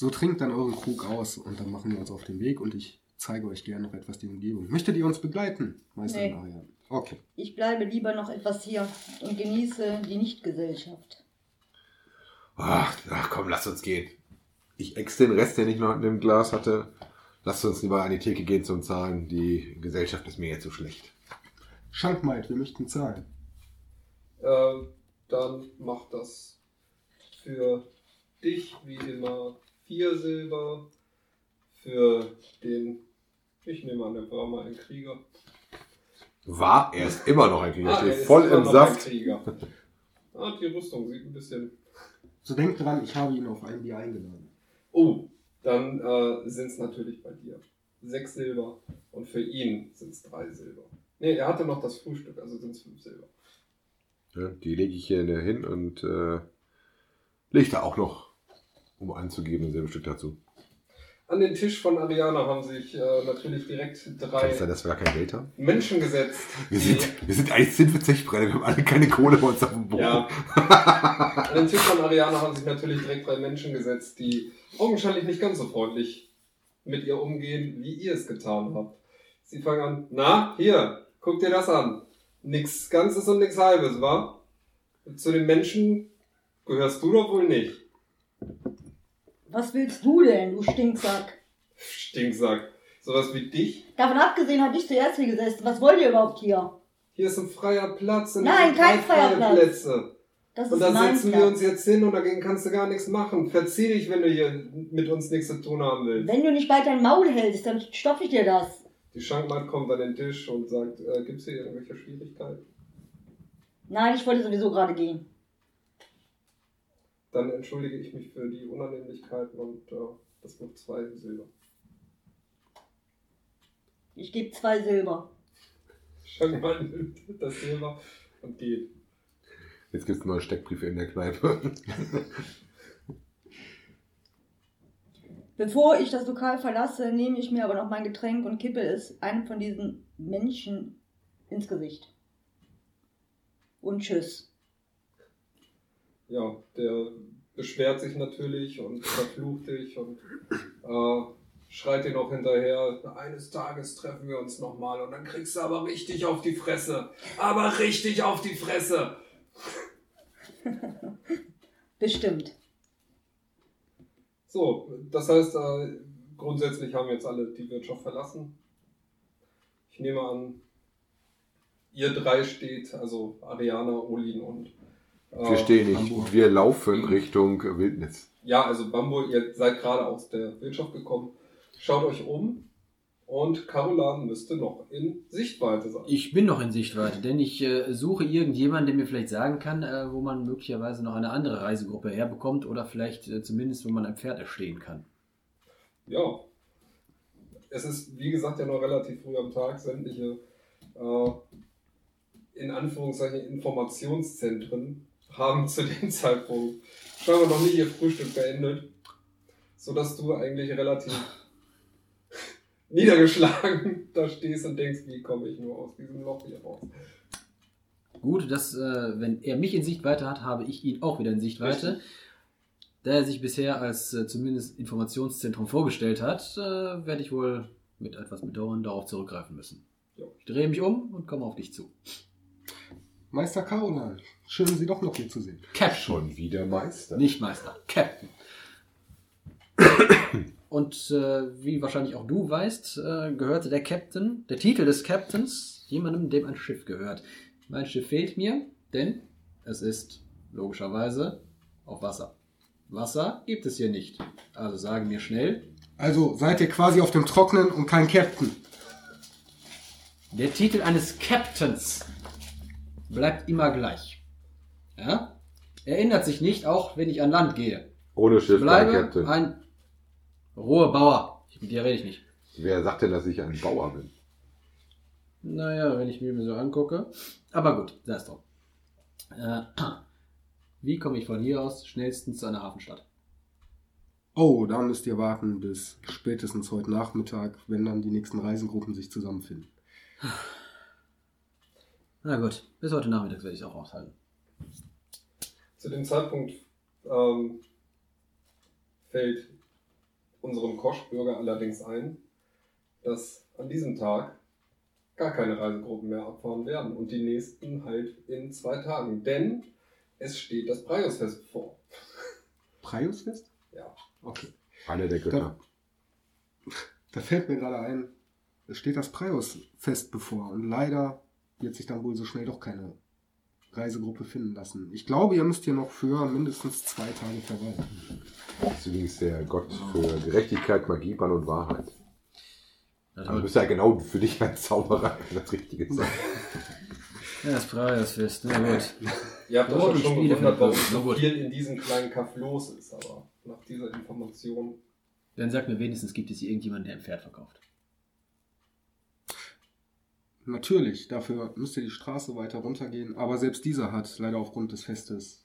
So trinkt dann euren Krug aus und dann machen wir uns auf den Weg und ich zeige euch gerne noch etwas die Umgebung. Möchtet ihr uns begleiten, Meister Nee. Marian? Okay. Ich bleibe lieber noch etwas hier und genieße die Nichtgesellschaft. Ach, ach komm, lass uns gehen. Ich ex den Rest, den ich noch in dem Glas hatte. Lasst uns lieber an die Theke gehen zum Zahlen. Die Gesellschaft ist mir jetzt so schlecht. Schankmaid, wir möchten zahlen. Ähm, dann mach das für dich wie immer vier Silber. Für den, ich nehme an, der war mal ein Krieger. War, er ist immer noch ein Krieger. Ah, steht er ist voll immer im noch Saft. Ein Krieger. Ah, die Rüstung sieht ein bisschen. So denkt dran, ich habe ihn auf ein Bier eingeladen. Oh, dann äh, sind es natürlich bei dir sechs Silber und für ihn sind es drei Silber. Ne, er hatte noch das Frühstück, also sind es fünf Silber. Ja, die lege ich hier hin und äh, lege da auch noch, um anzugeben, ein Silberstück dazu. An den Tisch von Ariana haben sich äh, natürlich direkt drei sein, dass wir gar kein Geld haben? Menschen gesetzt. Wir sind, wir sind eigentlich sind wir Zechbrenner, wir haben alle keine Kohle bei uns auf dem Boden. Ja. An den Tisch von Ariana haben sich natürlich direkt drei Menschen gesetzt, die augenscheinlich nicht ganz so freundlich mit ihr umgehen, wie ihr es getan habt. Sie fangen an, na, hier, guck dir das an. Nix Ganzes und nix Halbes, wa? Zu den Menschen gehörst du doch wohl nicht. Was willst du denn, du Stinksack? Stinksack. Sowas wie dich. Davon abgesehen habe ich zuerst hier gesessen. Was wollt ihr überhaupt hier? Hier ist ein freier Platz. und Nein, kein freier freie Platz. Plätze. Das Und ist da mein setzen wir Platz. uns jetzt hin und dagegen kannst du gar nichts machen. Verzieh dich, wenn du hier mit uns nichts zu tun haben willst. Wenn du nicht weiter dein Maul hältst, dann stopfe ich dir das. Die Schankmaid kommt an den Tisch und sagt, äh, gibt's hier irgendwelche Schwierigkeiten? Nein, ich wollte sowieso gerade gehen. Dann entschuldige ich mich für die Unannehmlichkeiten und äh, das wird zwei Silber. Ich gebe zwei Silber. Schankmaid nimmt das Silber und geht. Jetzt gibt es neue Steckbriefe in der Kneipe. Bevor ich das Lokal verlasse, nehme ich mir aber noch mein Getränk und kippe es einem von diesen Menschen ins Gesicht. Und tschüss. Ja, der beschwert sich natürlich und verflucht dich und äh, schreit dir noch hinterher, eines Tages treffen wir uns nochmal und dann kriegst du aber richtig auf die Fresse. Aber richtig auf die Fresse. Bestimmt. So, das heißt, äh, grundsätzlich haben jetzt alle die Wirtschaft verlassen. Ich nehme an, ihr drei steht, also Ariana, Olin und. Äh, Wir stehen nicht. Hamburg. Wir laufen Richtung Wildnis. Ja, also Bambo, ihr seid gerade aus der Wirtschaft gekommen. Schaut euch um und Carolan müsste noch in Sichtweite sein. Ich bin noch in Sichtweite, denn ich äh, suche irgendjemanden, der mir vielleicht sagen kann, äh, wo man möglicherweise noch eine andere Reisegruppe herbekommt oder vielleicht äh, zumindest, wo man ein Pferd erstehen kann. Ja. Es ist, wie gesagt, ja noch relativ früh am Tag. Sämtliche, äh, in Anführungszeichen, Informationszentren haben zu dem Zeitpunkt scheinbar noch nicht ihr Frühstück beendet. Sodass du eigentlich relativ niedergeschlagen da stehst und denkst, wie komme ich nur aus diesem Loch hier raus. Gut, dass, äh, wenn er mich in Sichtweite hat, habe ich ihn auch wieder in Sichtweite. Richtig. Da er sich bisher als äh, zumindest Informationszentrum vorgestellt hat, äh, werde ich wohl mit etwas Bedauern darauf zurückgreifen müssen. Ja. Ich drehe mich um und komme auf dich zu. Meister Carolan, schön, Sie doch noch hier zu sehen. Captain. Schon wieder Meister. Nicht Meister, Captain. Und äh, wie wahrscheinlich auch du weißt, äh, gehörte der Captain, der Titel des Captains, jemandem, dem ein Schiff gehört. Mein Schiff fehlt mir, denn es ist logischerweise auf Wasser. Wasser gibt es hier nicht. Also sagen mir schnell, Also seid ihr quasi auf dem Trocknen und kein Captain. der Titel eines Captains bleibt immer gleich. Ja? Er ändert sich nicht, auch wenn ich an Land gehe. Ohne Ich Schiff, kein bleibe Captain. ein roher Bauer. Mit dir rede ich nicht. Wer sagt denn, dass ich ein Bauer bin? Naja, wenn ich mir so angucke. Aber gut, sei es drum. Äh, wie komme ich von hier aus schnellstens zu einer Hafenstadt? Oh, da müsst ihr warten bis spätestens heute Nachmittag, wenn dann die nächsten Reisengruppen sich zusammenfinden. Na gut, bis heute Nachmittag werde ich es auch aushalten. Zu dem Zeitpunkt ähm, fällt unserem Koschbürger allerdings ein, dass an diesem Tag gar keine Reisegruppen mehr abfahren werden und die nächsten halt in zwei Tagen. Denn es steht das Preiusfest vor. Priusfest? Ja. Okay. Einer der Götter. Da fällt mir gerade ein, es steht das Priusfest bevor und leider wird sich dann wohl so schnell doch keine Reisegruppe finden lassen. Ich glaube, ihr müsst hier noch für mindestens zwei Tage verweilen. Deswegen ist der Gott für Gerechtigkeit, Magie, Bann und Wahrheit. Das, Also bist ja genau für dich ein Zauberer das Richtige sein. ja, das Preisfest, na gut. Ihr habt ja schon gewundert, warum so viel in diesem kleinen Kaff los ist, aber nach dieser Information Dann sag mir wenigstens, gibt es hier irgendjemanden, der ein Pferd verkauft? Natürlich, dafür müsst ihr die Straße weiter runtergehen, aber selbst dieser hat leider aufgrund des Festes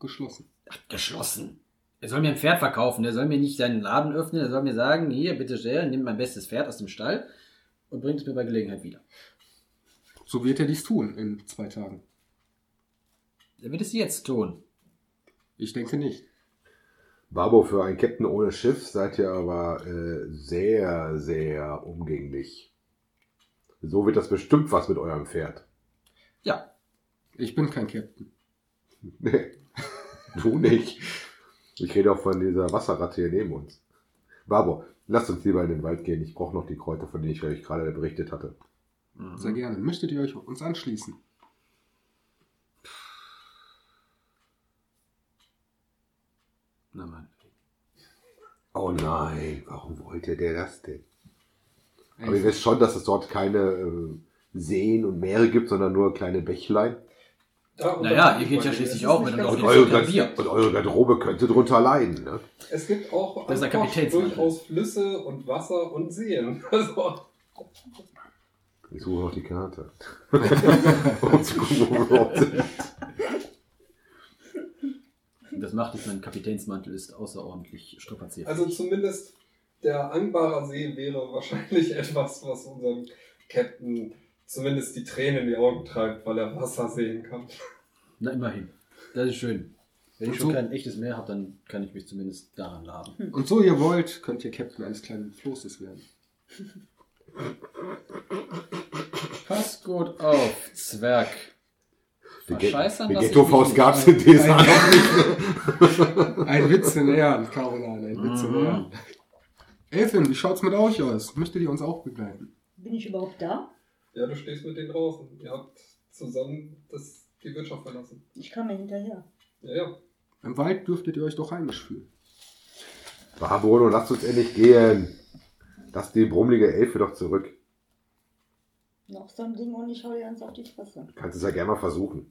geschlossen. Geschlossen. Er soll mir ein Pferd verkaufen, der soll mir nicht seinen Laden öffnen, er soll mir sagen, hier, bitte sehr, nimm mein bestes Pferd aus dem Stall und bring es mir bei Gelegenheit wieder. So wird er dies tun in zwei Tagen. Er wird es jetzt tun. Ich denke nicht. Babo, für einen Captain ohne Schiff seid ihr aber äh, sehr, sehr umgänglich. So wird das bestimmt was mit eurem Pferd. Ja, Ich bin kein Captain. Nee, du nicht. Ich rede auch von dieser Wasserratte hier neben uns. Babo, lasst uns lieber in den Wald gehen. Ich brauche noch die Kräuter, von denen ich euch gerade berichtet hatte. Sehr gerne. Möchtet ihr euch uns anschließen? na Mann. Oh nein, warum wollte der das denn? Aber ihr wisst schon, dass es dort keine äh, Seen und Meere gibt, sondern nur kleine Bächlein. Da Naja, ihr ich geht ja schließlich auch mit einem Und eure, kein Gard- Bier. und eure Garderobe könnte drunter leiden. Ne? Es gibt auch durchaus Flüsse und Wasser und Seen. Also, Ich suche noch die Karte. um zu gucken, wo wir überhaupt sind. Das macht es, mein Kapitänsmantel ist außerordentlich strapaziert. also zumindest der Angbarer See wäre wahrscheinlich etwas, was unserem Captain zumindest die Tränen in die Augen treibt, weil er Wasser sehen kann. Na, immerhin. Das ist schön. Wenn ich schon so- kein echtes Meer habe, dann kann ich mich zumindest daran laben. Und so ihr wollt, könnt ihr Captain eines kleinen Flosses werden. Pass gut auf, Zwerg. Verscheißern, was ich Ghetto-Faust gab es in DSA Ein- noch nicht. Ein Witz in Ehren, Caroline, ein Witz in Mhm. Ehren. Elfin, wie schaut's mit euch aus? Möchtet ihr uns auch begleiten? Bin ich überhaupt da? Ja, du stehst mit denen draußen. Ihr habt zusammen das, die Wirtschaft verlassen. Ich kam mir hinterher. Ja, ja. Im Wald dürftet ihr euch doch heimisch fühlen. Barbono, lasst uns endlich gehen. Lass die brummelige Elfe doch zurück. Noch so ein Ding und ich hau dir eins auf die Fresse. Kannst es ja gerne mal versuchen.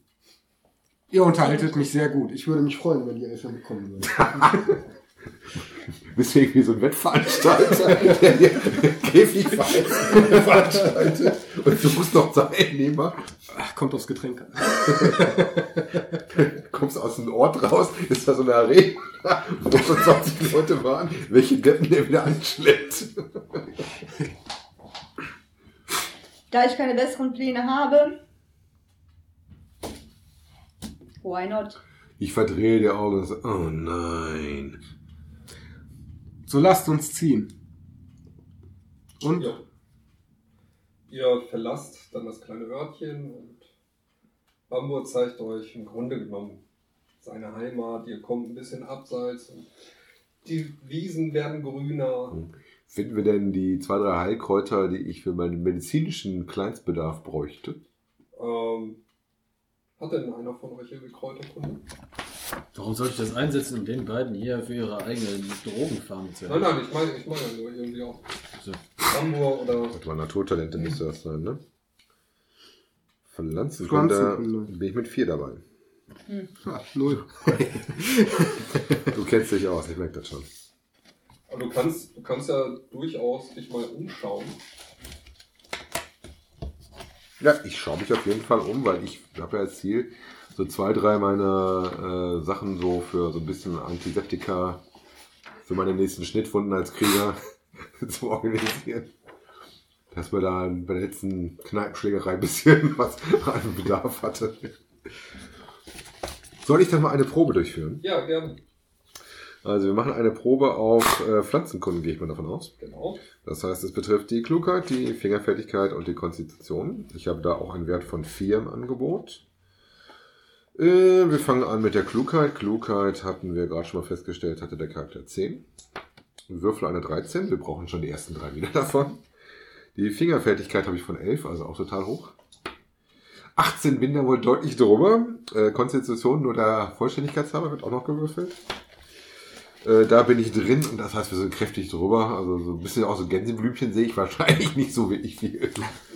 Ihr unterhaltet mich sehr gut. Ich würde mich freuen, wenn die Elfin bekommen würde. Bist du irgendwie so ein Wettveranstalter, der hier Käfigverein veranstaltet und du musst noch Teilnehmer. Ach, kommt aufs Getränk an. Kommst aus dem Ort raus, ist da so eine Arena, wo schon 20 Leute waren, welche Deppen der wieder anschleppt. Da ich keine besseren Pläne habe. Why not? Ich verdrehe die Augen und so, oh nein. So lasst uns ziehen. Und? ja. Ihr verlasst dann das kleine Örtchen und Bambur zeigt euch im Grunde genommen seine Heimat. Ihr kommt ein bisschen abseits und die Wiesen werden grüner. Finden wir denn die zwei, drei Heilkräuter, die ich für meinen medizinischen Kleinstbedarf bräuchte? Ähm, hat denn einer von euch irgendwie Kräuterkunde? Warum soll ich das einsetzen, um den beiden hier für ihre eigene Drogenfarm zu Nein, nein, ich meine, ich meine nur irgendwie auch So. Bambur oder Warte mal, Naturtalente müsste das sein, ne? Pflanzenkunde Pflanzenkunde. bin ich mit vier dabei. Ha, null. Du kennst dich aus, ich merke das schon. Aber du kannst, du kannst ja durchaus dich mal umschauen. Ja, ich schaue mich auf jeden Fall um, weil ich habe ja als Ziel, so zwei, drei meiner äh, Sachen so für so ein bisschen Antiseptika für meine nächsten Schnittwunden als Krieger zu organisieren. Dass wir da bei der letzten Kneipenschlägerei ein bisschen was an Bedarf hatte. Soll ich dann mal eine Probe durchführen? Ja, gerne. Also wir machen eine Probe auf äh, Pflanzenkunden, gehe ich mal davon aus. Genau. Das heißt, es betrifft die Klugheit, die Fingerfertigkeit und die Konstitution. Ich habe da auch einen Wert von 4 im Angebot. Äh, wir fangen an mit der Klugheit. Klugheit hatten wir gerade schon mal festgestellt, hatte der Charakter 10. Würfel eine 13. Wir brauchen schon die ersten drei wieder davon. Die Fingerfertigkeit habe ich von 11, also auch total hoch. 18 bin da wohl deutlich drüber. Äh, Konstitution nur der Vollständigkeitshalber wird auch noch gewürfelt. Äh, da bin ich drin und das heißt, wir sind kräftig drüber. Also so ein bisschen auch so Gänseblümchen sehe ich wahrscheinlich nicht so wirklich viel,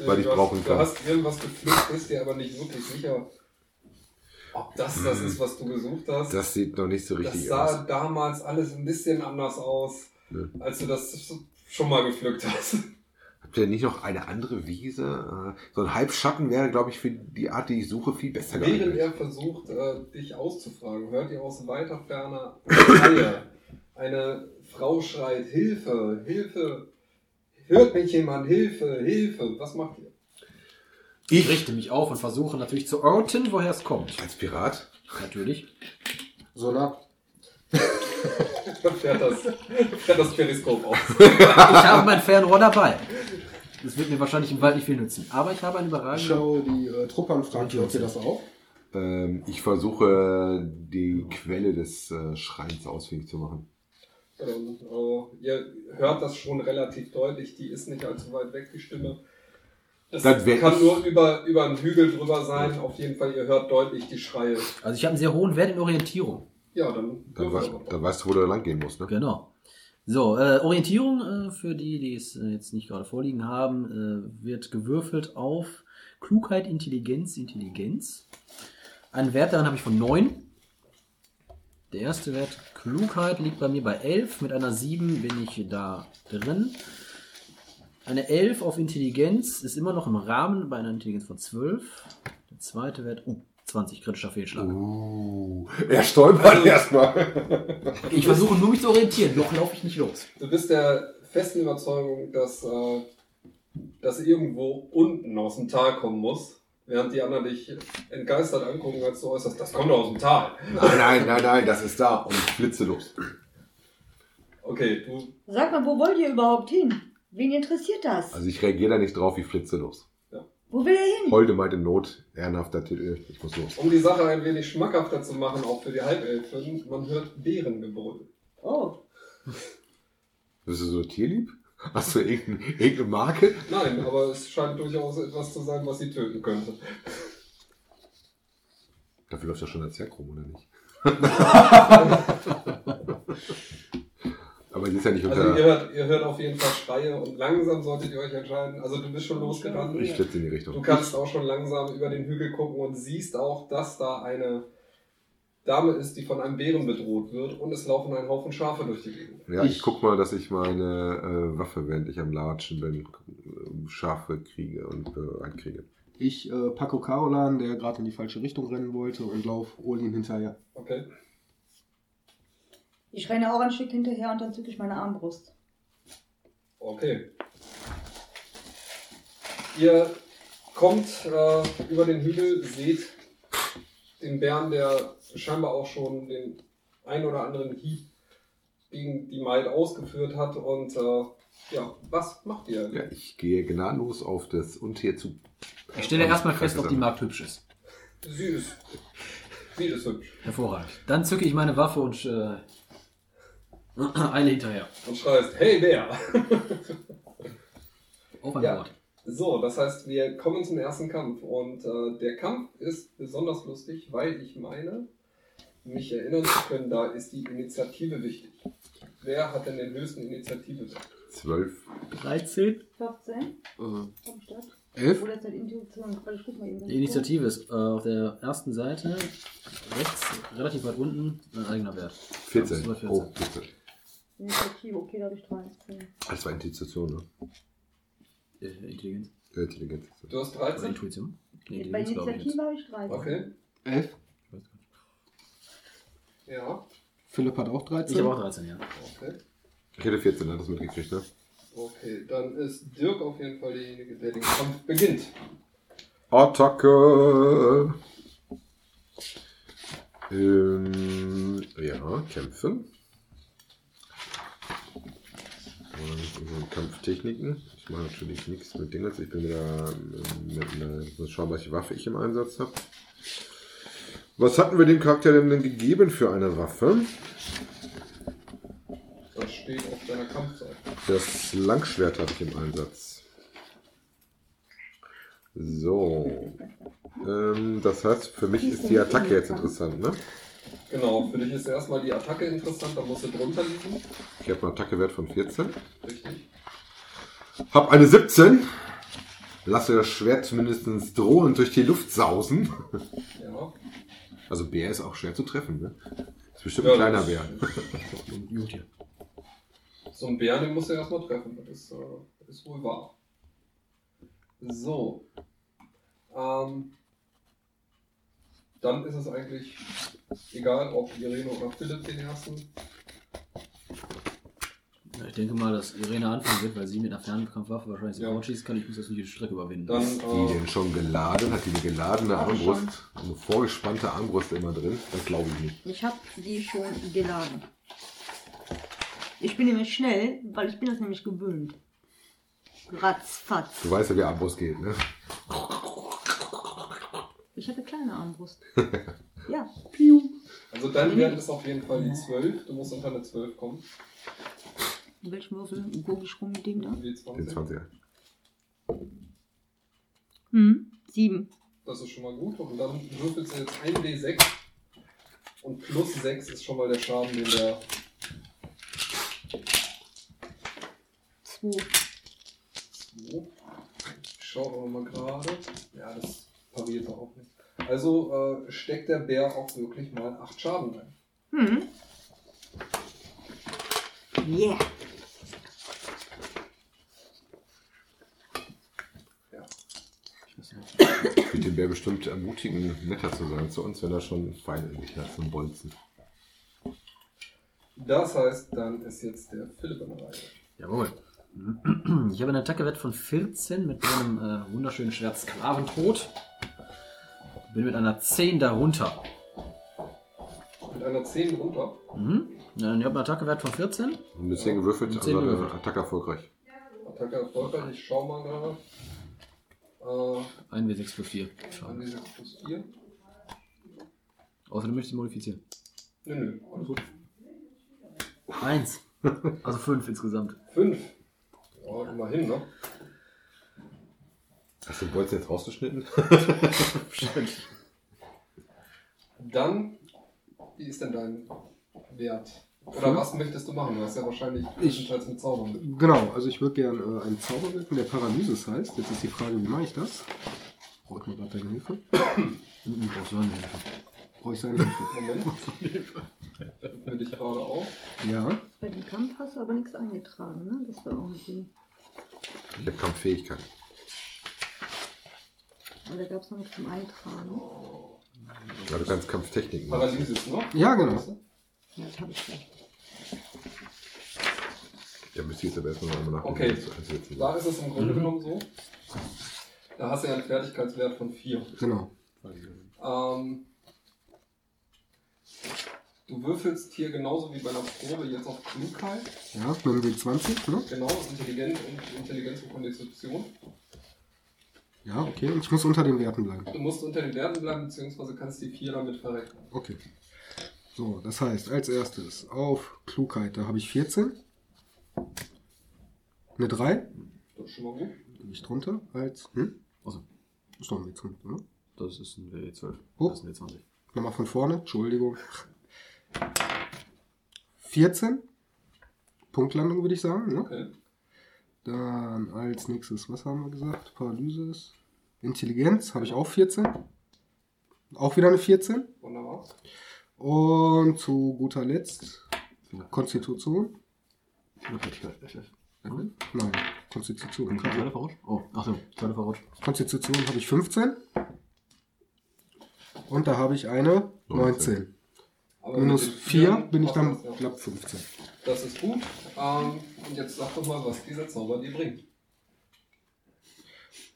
weil ich du brauchen Du kann. hast irgendwas gepflückt, bist dir aber nicht wirklich sicher, ob das das ist, was du gesucht hast. Das sieht noch nicht so Das richtig sah aus. damals alles ein bisschen anders aus, Ja. als du das schon mal gepflückt hast. Habt ihr nicht noch eine andere Wiese? Äh, So ein Halbschatten wäre, glaube ich, für die Art, die ich suche, viel besser Während geeignet. er versucht, äh, dich auszufragen, hört ihr aus weiter Ferne. Eine Frau schreit, Hilfe, Hilfe. Hört mich jemand, Hilfe, Hilfe. Was macht ihr? Ich richte mich auf und versuche natürlich zu orten, woher es kommt. Als Pirat? Natürlich. Sonar. fährt das, fährt das Periskop auf. Ich habe mein Fernrohr dabei. Das wird mir wahrscheinlich im Wald nicht viel nützen. Aber ich habe eine überragende. Schau die äh, Truppe an, fragt ihr, ob ihr das auch? Ähm, ich versuche, die Quelle des äh, Schreins ausfindig zu machen. Ähm, äh, ihr hört das schon relativ deutlich, die ist nicht allzu weit weg, die Stimme. Das werd kann ich- nur über, über einen Hügel drüber sein. Auf jeden Fall, ihr hört deutlich die Schreie. Also ich habe einen sehr hohen Wert in Orientierung. Ja, dann, Dann, würfel wei- aber. dann weißt du, wo du lang gehen musst, ne? Genau. So, äh, Orientierung äh, für die, die es äh, jetzt nicht gerade vorliegen haben, äh, wird gewürfelt auf Klugheit, Intelligenz, Intelligenz. Einen Wert daran habe ich von 9. Der erste Wert Klugheit liegt bei mir bei 11. Mit einer 7 bin ich da drin. Eine 11 auf Intelligenz ist immer noch im Rahmen bei einer Intelligenz von 12. Der zweite Wert, uh, 20 kritischer Fehlschlag. Uh, er stolpert erstmal. Ich versuche nur mich zu orientieren, noch laufe ich nicht los. Du bist der festen Überzeugung, dass äh, das irgendwo unten aus dem Tal kommen muss, während die anderen dich entgeistert angucken, als du äußerst, das kommt doch aus dem Tal. Nein, nein, nein, nein, das ist da und ich flitze los. Okay, du Sag mal, wo wollt ihr überhaupt hin? Wen interessiert das? Also ich reagiere da nicht drauf, ich flitze los. Wo will er hin? Holde meinte Not, ehrenhafter Titel, ich muss los. Um die Sache ein wenig schmackhafter zu machen, auch für die Halbelfen, man hört Bärengebrüll. Oh, Bist du so tierlieb? Hast du irgendeine, irgendeine Marke? Nein, aber es scheint durchaus etwas zu sein, was sie töten könnte. Dafür läuft ja schon der Zwerg rum, oder nicht? Aber sie ist ja nicht Also unter... ihr hört, ihr hört auf jeden Fall Schreie und langsam solltet ihr euch entscheiden. Also du bist schon losgerannt. ich flitze in die Du Richtung. kannst auch schon langsam über den Hügel gucken und siehst auch, dass da eine Dame ist, die von einem Bären bedroht wird und es laufen ein Haufen Schafe durch die Gegend. Ja, ich guck mal, dass ich meine äh, Waffe, während ich am Latschen bin, äh, Schafe kriege und äh, einkriege. Ich äh, packe Carolan, der gerade in die falsche Richtung rennen wollte, und lauf Olin hinterher. Okay. Ich renne auch ein Stück hinterher und dann zücke ich meine Armbrust. Okay. Ihr kommt äh, über den Hügel, seht den Bären, der scheinbar auch schon den ein oder anderen Hieb gegen die Maid ausgeführt hat. Und äh, ja, was macht ihr? Ja, ich gehe gnadenlos auf das Untier zu. Ich stelle Und erstmal fest, ob die. Magd hübsch ist. Sie ist, sie ist hübsch. Hervorragend. Dann zücke ich meine Waffe und äh, eile hinterher. Und schreist, hey Bär! Auf ein Ja. Wort. So, das heißt, wir kommen zum ersten Kampf. Und äh, der Kampf ist besonders lustig, weil ich meine, mich erinnern zu können, da ist die Initiative wichtig. Wer hat denn den höchsten Initiative? Zwölf. 13. 14? Äh, Komm, Stadt. elf? Oder ist das Intuition? Ich guck mal eben. Die Initiative ist äh, auf der ersten Seite, rechts, relativ weit unten, ein eigener Wert. 14. Ja, 14. Oh, 14. Initiative, okay, da habe ich 13. Das war Intuition, ne? Äh, Intelligenz. Äh, Intelligenz. Du hast Oder 13? Intuition? Nee, Bei. Initiative habe ich 13. Okay. Elf? Ich weiß gar nicht. Ja. Philipp hat auch 13. Ich habe auch 13, ja. Okay. Ich hätte 14, hat das mitgekriegt, ne? Okay, dann ist Dirk auf jeden Fall derjenige, der den Kampf beginnt. Attacke! Ähm, ja, kämpfen. Und Kampftechniken. Ich mache natürlich nichts mit Dingens. Ich bin wieder ähm, mit einer. Muss schauen, welche Waffe ich im Einsatz habe. Was hatten wir dem Charakter denn, denn gegeben für eine Waffe? Das steht auf deiner Kampfseite. Das Langschwert habe ich im Einsatz. So. Ähm, das heißt, für mich ist die Attacke jetzt interessant, ne? Genau, für dich ist erstmal die Attacke interessant, da musst du drunter liegen. Ich habe einen Attackewert von 14. Richtig. Hab eine 17. Lasse das Schwert zumindest drohend durch die Luft sausen. Ja. Also Bär ist auch schwer zu treffen, ne? Ist bestimmt Ja, ein kleiner Bär. So ein Bär, den musst du erstmal treffen, das ist, äh, ist wohl wahr. So. Ähm, dann ist es eigentlich egal, ob Irene oder Philipp den ersten. Ja, ich denke mal, dass Irene anfangen wird, weil sie mit einer Fernkampfwaffe wahrscheinlich Ja. sofort schießen kann. Ich muss das nicht die Strecke überwinden. Dann, Die äh, denn schon geladen? Hat die eine geladene Armbrust? Eine vorgespannte Armbrust immer drin? Das glaube ich nicht. Ich habe die schon geladen. Ich bin nämlich schnell, weil ich bin das nämlich gewöhnt. Ratzfatz. Du weißt ja, wie Armbrust geht, ne? Ich habe eine kleine Armbrust. ja. also dein Wert ist auf jeden Fall die 12. Du musst unter eine 12 kommen. In welchem Würfel gucke ich rum mit dem da? Den W20. 20er. Hm, sieben. Das ist schon mal gut. Und dann würfelst du jetzt 1W6. Und plus 6 ist schon mal der Schaden, den der Zwei. 2. Ich schau aber mal gerade. Ja, das pariert er auch nicht. Also äh, steckt der Bär auch wirklich mal 8 Schaden ein. Hm. Yeah. Ja. Ich würde den Bär bestimmt ermutigen, netter zu sein zu uns, wenn er schon Pfeile in sich hat zum Bolzen. Das heißt, dann ist jetzt der Philipp an der Reihe. Jawohl. Ich habe einen Attackewert von 14 mit meinem äh, wunderschönen Schwert Sklaventod. Bin mit einer 10 darunter. Mit einer 10 runter. Mhm. Ich habe einen Attackewert von 14. Und mit 10 gewürfelt, Mit 10 also gewürfelt. Attacke erfolgreich. Attacke erfolgreich. Ich schau mal gerade. Äh, 1 W6 plus 4. an Schaden. die 6 plus 4. Außerdem möchte ich sie modifizieren. Nö, nö, alles gut. 1. Also 5 insgesamt. 5. Ja, immerhin, ne? Hast du den Bolzen jetzt rausgeschnitten? Dann, wie ist denn dein Wert? Oder was möchtest du machen? Du hast ja wahrscheinlich größtenteils mit Zaubern mit. Genau, also ich würde gerne äh, einen Zauber wirken, der Paralysis heißt. Jetzt ist die Frage, wie mache ich das? Brauche ich mal gerade deine Hilfe? Mhm, brauchst du auch nicht. Brauche ich seine Hilfe? Moment. Würde ich gerade auch. Ja. Bei dem Kampf hast du aber nichts eingetragen, ne? Das war irgendwie. Ich habe Kampffähigkeit. Und da gab es noch nichts zum Eintragen. Ja, du kannst Kampftechniken machen. Paralysis, ne? Ja, genau. Ja, das habe ich gleich. Ja, müsst ihr jetzt aber erstmal nochmal nachdenken. Okay. Da ist es im Grunde genommen so. Da hast du ja einen Fertigkeitswert von 4. Genau. Ähm, du würfelst hier genauso wie bei einer Probe jetzt auf Klugheit. Ja, mit dem W20, ne? Genau, Intelligenz und Intelligenz und Konstitution. Ja, okay. Und ich muss unter den Werten bleiben. Du musst unter den Werten bleiben, beziehungsweise kannst die 4 damit verrechnen. Okay. So, das heißt, als erstes auf Klugheit, da habe ich 14. Eine 3, Das ist schon mal gut. ich drunter, als. Hm? Achso, Ist doch ein W20, oder? das ist ein W12. Oh. Das ist ein W20. Nochmal von vorne, Entschuldigung. 14. Punktlandung würde ich sagen. Ne? Okay. Dann als nächstes, was haben wir gesagt? Paralysis. Intelligenz habe ich auch 14. Auch wieder eine 14. Wunderbar. Und zu guter Letzt Konstitution. Nein, Konstitution. Zweiter verrutscht? Oh, achso, zweiter verrutscht. Konstitution habe ich 15. Und da habe ich eine 19. Aber Minus mit den 4 Vieren bin ich dann ja. knapp 15. Das ist gut. Ähm, und jetzt sag doch mal, was dieser Zauber dir bringt.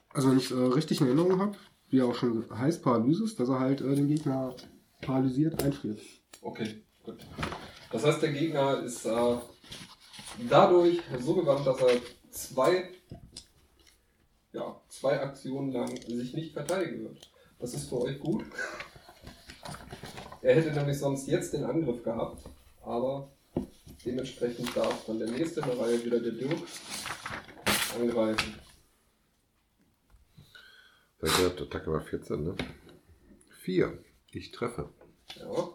Also wenn ich äh, richtig in Erinnerung habe, wie er auch schon heißt, Paralysis, dass er halt äh, den Gegner paralysiert einfriert. Okay, gut. Das heißt, der Gegner ist äh, dadurch so gewandt, dass er zwei, ja, zwei Aktionen lang sich nicht verteidigen wird. Das ist für euch gut. Er hätte nämlich sonst jetzt den Angriff gehabt, aber dementsprechend darf dann der nächste in der Reihe wieder der Dirk angreifen. Der Attacke war 14, ne? 4. Ich treffe. Ja,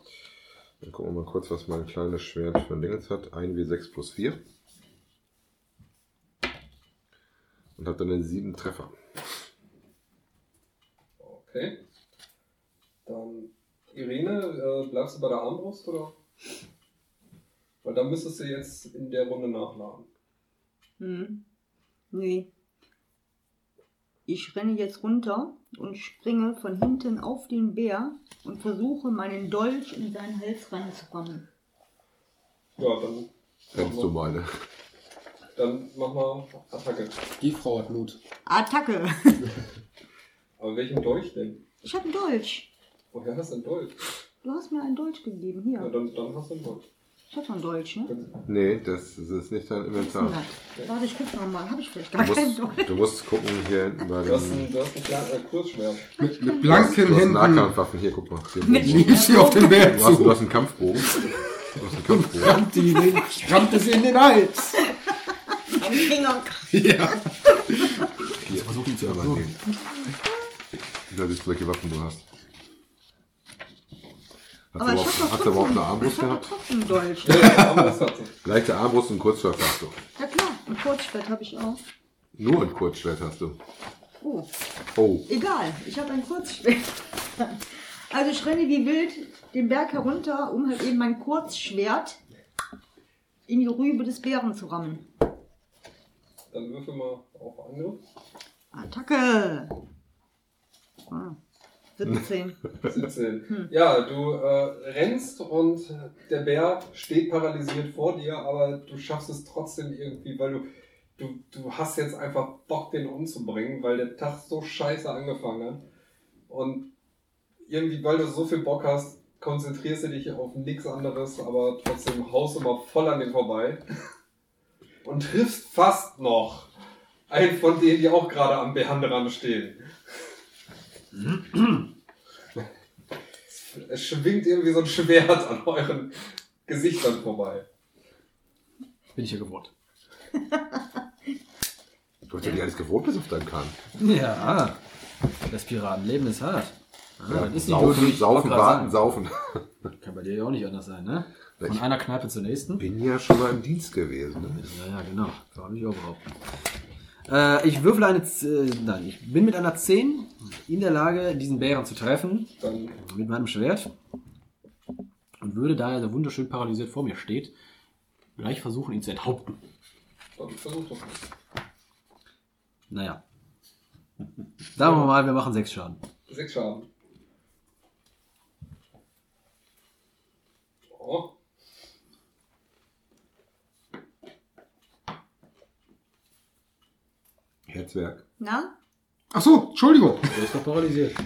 Dann gucken wir mal kurz, was mein kleines Schwert für ein Dingens hat. 1 W6 plus 4. Und habe dann einen 7 Treffer. okay. Dann äh, bleibst du bei der Armbrust oder? Weil da müsstest du jetzt in der Runde nachladen. Hm. Nee. Ich renne jetzt runter und springe von hinten auf den Bär und versuche meinen Dolch in seinen Hals reinzurammen. Ja, dann, Rennst du meine. dann mach mal Attacke. Die Frau hat Mut. Attacke! Aber welchen Dolch denn? Ich habe einen Dolch. Woher hast du einen Dolch? Du hast mir einen Dolch gegeben, Ja, hier. dann, dann hast du einen Dolch. Ich habe einen Dolch, ne? Nee, das, das ist nicht dein ist Inventar. das? Warte, ich guck noch mal. Habe ich vielleicht Du gar keinen musst, Dolch? du musst gucken hier hinten bei Du hast dem. du hast ein kleines äh, Kurzschwert. Mit, mit Du blanken hast, du hast Händen Nahkampfwaffen. Hier, guck mal. Hier, Mit- du, sie auf den Bär hast, du hast einen Kampfbogen. Du hast einen Kampfbogen. Rammt die den, rammt es in den Hals. Ein Finger. Ja. Hier, versuch ihn zu übergehen. Da siehst du, welche Waffen du hast. Hast Aber du ich überhaupt, hast du überhaupt eine Armbrust ich hab gehabt? trotzdem hat sie. Leichte Armbrust und Kurzschwert hast du. Ja klar, ein Kurzschwert habe ich auch. Nur ein Kurzschwert hast du. Oh, Oh. egal, ich habe ein Kurzschwert. Also ich renne wie wild den Berg herunter, um halt eben mein Kurzschwert in die Rübe des Bären zu rammen. Dann würfel mal auf Angriff. Attacke! Ah, 17. 17. Ja, du äh, rennst und der Bär steht paralysiert vor dir, aber du schaffst es trotzdem irgendwie, weil du, du, du hast jetzt einfach Bock, den umzubringen, weil der Tag so scheiße angefangen hat. Und irgendwie, weil du so viel Bock hast, konzentrierst du dich auf nichts anderes, aber trotzdem haust du mal voll an den vorbei. Und triffst fast noch einen von denen, die auch gerade am Bären dran stehen. Es schwingt irgendwie so ein Schwert an euren Gesichtern vorbei. Bin ich ja gewohnt. Du hast ja nicht alles gewohnt bis auf deinen Kahn. Ja, das Piratenleben ist hart. Ah, das ist nicht saufen, durch- saufen, warten, saufen. Kann bei dir ja auch nicht anders sein, ne? Von Ich- einer Kneipe zur nächsten. Bin ja schon mal im Dienst gewesen. Ne? Ja, ja, genau. Habe ich auch behaupten. Äh, ich würfel eine. Z- Äh, nein, ich bin mit einer 10 in der Lage, diesen Bären zu treffen. Dann Mit meinem Schwert. Und würde, da er so wunderschön paralysiert vor mir steht, gleich versuchen, ihn zu enthaupten. dann versuch doch mal. Naja. Sagen wir mal, wir machen 6 Schaden. Sechs Schaden. Oh, Herzwerk. Na? Ach so, Entschuldigung. Der ist doch paralysiert.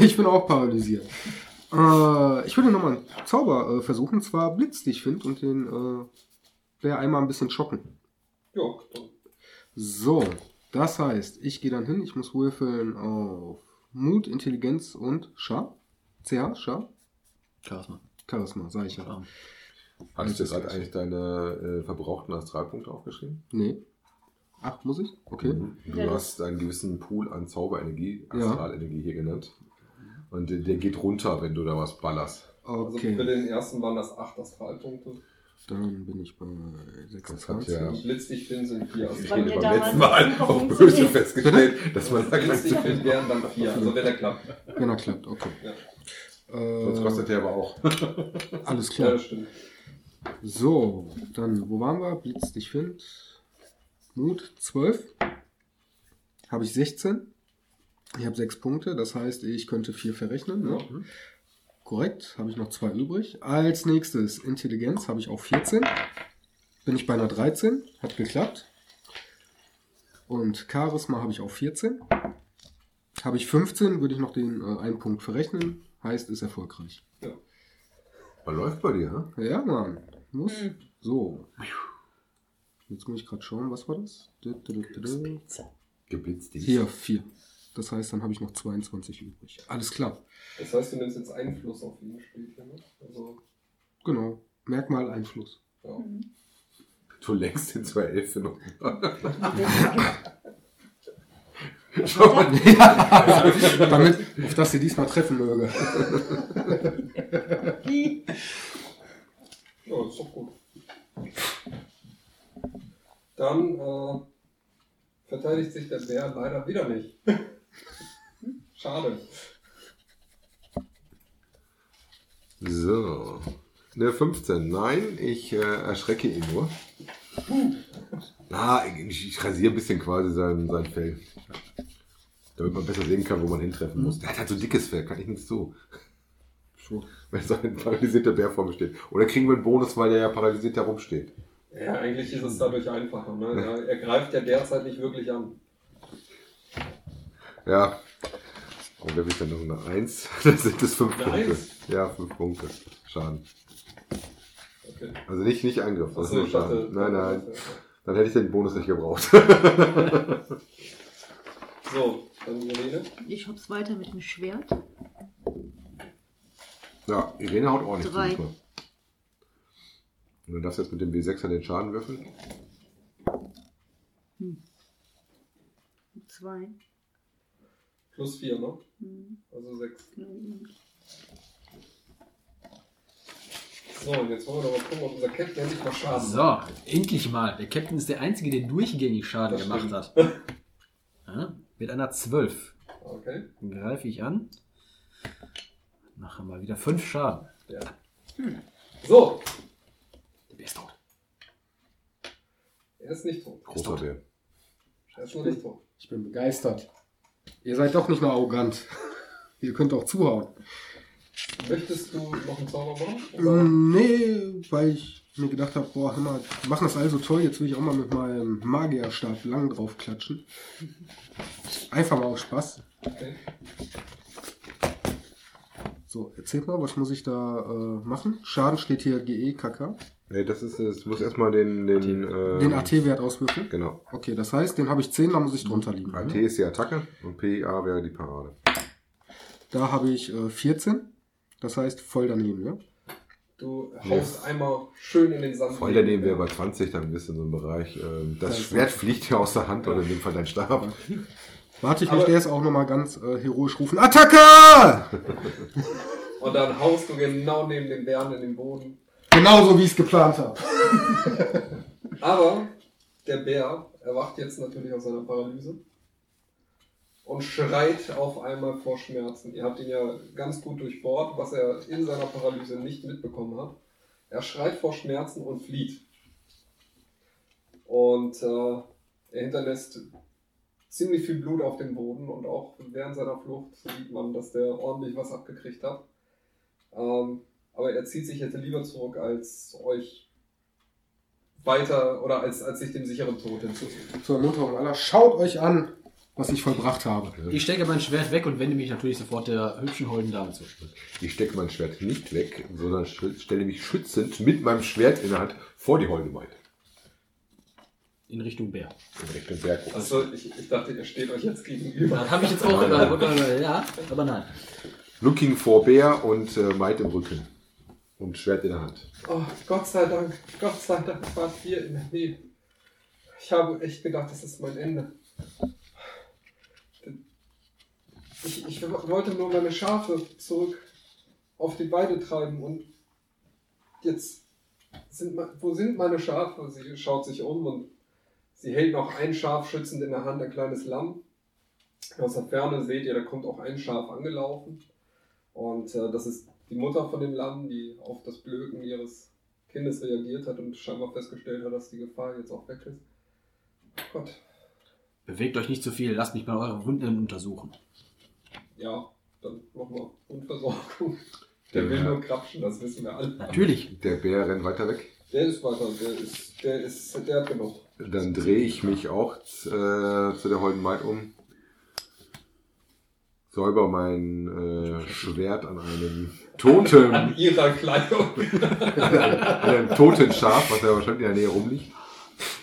Ich bin auch paralysiert. Äh, ich würde nochmal einen Zauber äh, versuchen, zwar Blitzdich find und den äh, Bär einmal ein bisschen schocken. ja. So, das heißt, ich gehe dann hin, ich muss würfeln auf Mut, Intelligenz und Schar. CH, Schar? Charisma. Charisma, sag ich ja. Hast du gerade eigentlich deine äh, verbrauchten Astralpunkte aufgeschrieben? Nee. Ach, muss ich? Okay. Du Ja, hast einen gewissen Pool an Zauberenergie, Ja. Astralenergie hier genannt. Und der, der geht runter, wenn du da was ballerst. Also Okay, für den ersten waren das acht Astralpunkte. dann bin ich bei Das hat 26. ja Blitz dich Finn sind vier. Also ich Bei rede mir beim letzten Mal auf böse festgestellt, dass man da Blitz dich Finn wären dann vier. Also wenn er klappt. Wenn er klappt, okay. Ja. Sonst kostet der aber auch. alles Ja, klar. das stimmt. So, dann, wo waren wir? Blitz dich find. Mut 12. Habe ich 16. Ich habe 6 Punkte, das heißt, ich könnte 4 verrechnen. Ne? Korrekt, habe ich noch 2 übrig. Als nächstes Intelligenz habe ich auch 14. Bin ich bei einer 13, hat geklappt. Und Charisma habe ich auch 14. Habe ich 15, würde ich noch den äh, einen Punkt verrechnen. Heißt, ist erfolgreich. Was läuft bei dir, ha? Ja, Mann. Muss. Hm. So. Jetzt muss ich gerade schauen, was war das? Du. Geblitzt. Hier, 4. Das heißt, dann habe ich noch 22 übrig. Alles klar. Das heißt, du nimmst jetzt Einfluss auf ihn später. Ne? Also, Genau. Merkmal Einfluss. ja. Du lenkst den zwei Elfen um. Damit, auf das sie diesmal treffen möge. Ja, ist doch gut. Dann äh, verteidigt sich der Bär leider wieder nicht. Schade. So. Ne, 15. Nein, ich äh, erschrecke ihn nur. Ah, ich, ich rasiere ein bisschen quasi sein, sein Fell. Damit man besser sehen kann, wo man hintreffen muss. Der hat halt so dickes Fell, kann ich nichts zu. Wenn so ein paralysierter Bär vor mir steht. Oder kriegen wir einen Bonus, weil der ja paralysiert herumsteht. Ja, eigentlich ist es dadurch einfacher. Ne? Er, er greift ja derzeit nicht wirklich an. Ja. Und da wird dann noch eine 1. Das sind es 5 Eine Punkte. Eins? Ja, 5 Punkte. Schaden. Okay. Also nicht, nicht Angriff, das ist nur ich Schaden. Nein, nein. Okay. Dann hätte ich den Bonus nicht gebraucht. So, dann Irene. Ich hab's weiter mit dem Schwert. ja, Irene haut ordentlich Drei. zu. Und du darfst jetzt mit dem W6er den Schaden würfeln. Zwei. Plus 4, ne? Hm, Also 6. genau. So, und jetzt wollen wir doch mal gucken, ob unser Captain endlich mal Schaden So, endlich mal. Der Captain ist der Einzige, der durchgängig Schaden Das gemacht stimmt. hat. Ja, mit einer 12 Okay. Dann greife ich an. Mache mal wieder 5 Schaden. Ja. So, ist tot. er ist nicht tot. Großer Bär. Er ist noch nicht tot. Ich bin begeistert. Ihr seid doch nicht nur arrogant. Ihr könnt auch zuhauen. Möchtest du noch einen Zauber machen? Oder? Ähm, nee, weil ich mir gedacht habe, boah, hör mal, die machen das all so toll, jetzt will ich auch mal mit meinem Magierstab lang drauf klatschen. Einfach mal aus Spaß. Okay. So, erzählt mal, was muss ich da äh, machen? Schaden steht hier GE, KK. Nee, das ist es. Du musst erstmal den. Den, ähm, Den AT-Wert auswürfeln. Genau. Okay, das heißt, den habe ich 10, da muss ich drunter liegen. AT Ne? ist die Attacke und PA wäre die Parade. Da habe ich äh, 14. Das heißt, voll daneben, ja? Du haust einmal schön in den Sand. Voll daneben wäre bei 20, dann bist du in so einem Bereich. Ähm, das Das Schwert fliegt dir aus der Hand oder in dem Fall dein Stab. Warte, ich Aber- möchte erst auch nochmal ganz äh, heroisch rufen. Attacke! Und dann haust du genau neben dem Bären in den Boden. Genauso wie ich es geplant habe. Aber der Bär erwacht jetzt natürlich aus seiner Paralyse und schreit auf einmal vor Schmerzen. Ihr habt ihn ja ganz gut durchbohrt, was er in seiner Paralyse nicht mitbekommen hat. Er schreit vor Schmerzen und flieht. Und äh, er hinterlässt ziemlich viel Blut auf dem Boden und auch während seiner Flucht sieht man, dass der ordentlich was abgekriegt hat. Ähm, aber er zieht sich jetzt lieber zurück, als euch weiter oder als, als sich dem sicheren Tod hinzugeben. Zur Ermunterung aller, schaut euch an, was ich vollbracht habe. Ich stecke mein Schwert weg und wende mich natürlich sofort der hübschen holden Dame zu. Ich stecke mein Schwert nicht weg, sondern stelle mich schützend mit meinem Schwert in der Hand vor die Holdemaid. In Richtung Bär. In Richtung Berg. Also ich, ich dachte, ihr steht euch jetzt gegenüber. Das habe ich jetzt auch äh, ja, aber nein. Looking for Bär und äh, Maid im Rücken. Und Schwert in der Hand. Oh, Gott sei Dank, Gott sei Dank wart ihr in der Nähe. Ich habe echt gedacht, das ist mein Ende. Ich, ich wollte nur meine Schafe zurück auf die Weide treiben und jetzt sind, wo sind meine Schafe? Sie schaut sich um und sie hält noch ein Schaf schützend in der Hand, ein kleines Lamm. Aus der Ferne seht ihr, da kommt auch ein Schaf angelaufen. Und äh, das ist die Mutter von dem Lamm, die auf das Blöken ihres Kindes reagiert hat und scheinbar festgestellt hat, dass die Gefahr jetzt auch weg ist. Gott, Bewegt euch nicht zu viel, lasst mich mal eure Wunden untersuchen. ja, dann machen wir Grundversorgung. Der Ja. will nur krapschen, das wissen wir alle. Natürlich. Der Bär rennt weiter weg. Der ist weiter, der ist, der ist, der hat genug. Dann drehe ich mich auch äh, zu der Holden Maid um. Säuber mein äh, Schwert an einem toten, An ihrer Kleidung. an einem toten Schaf, was ja wahrscheinlich in der Nähe rumliegt.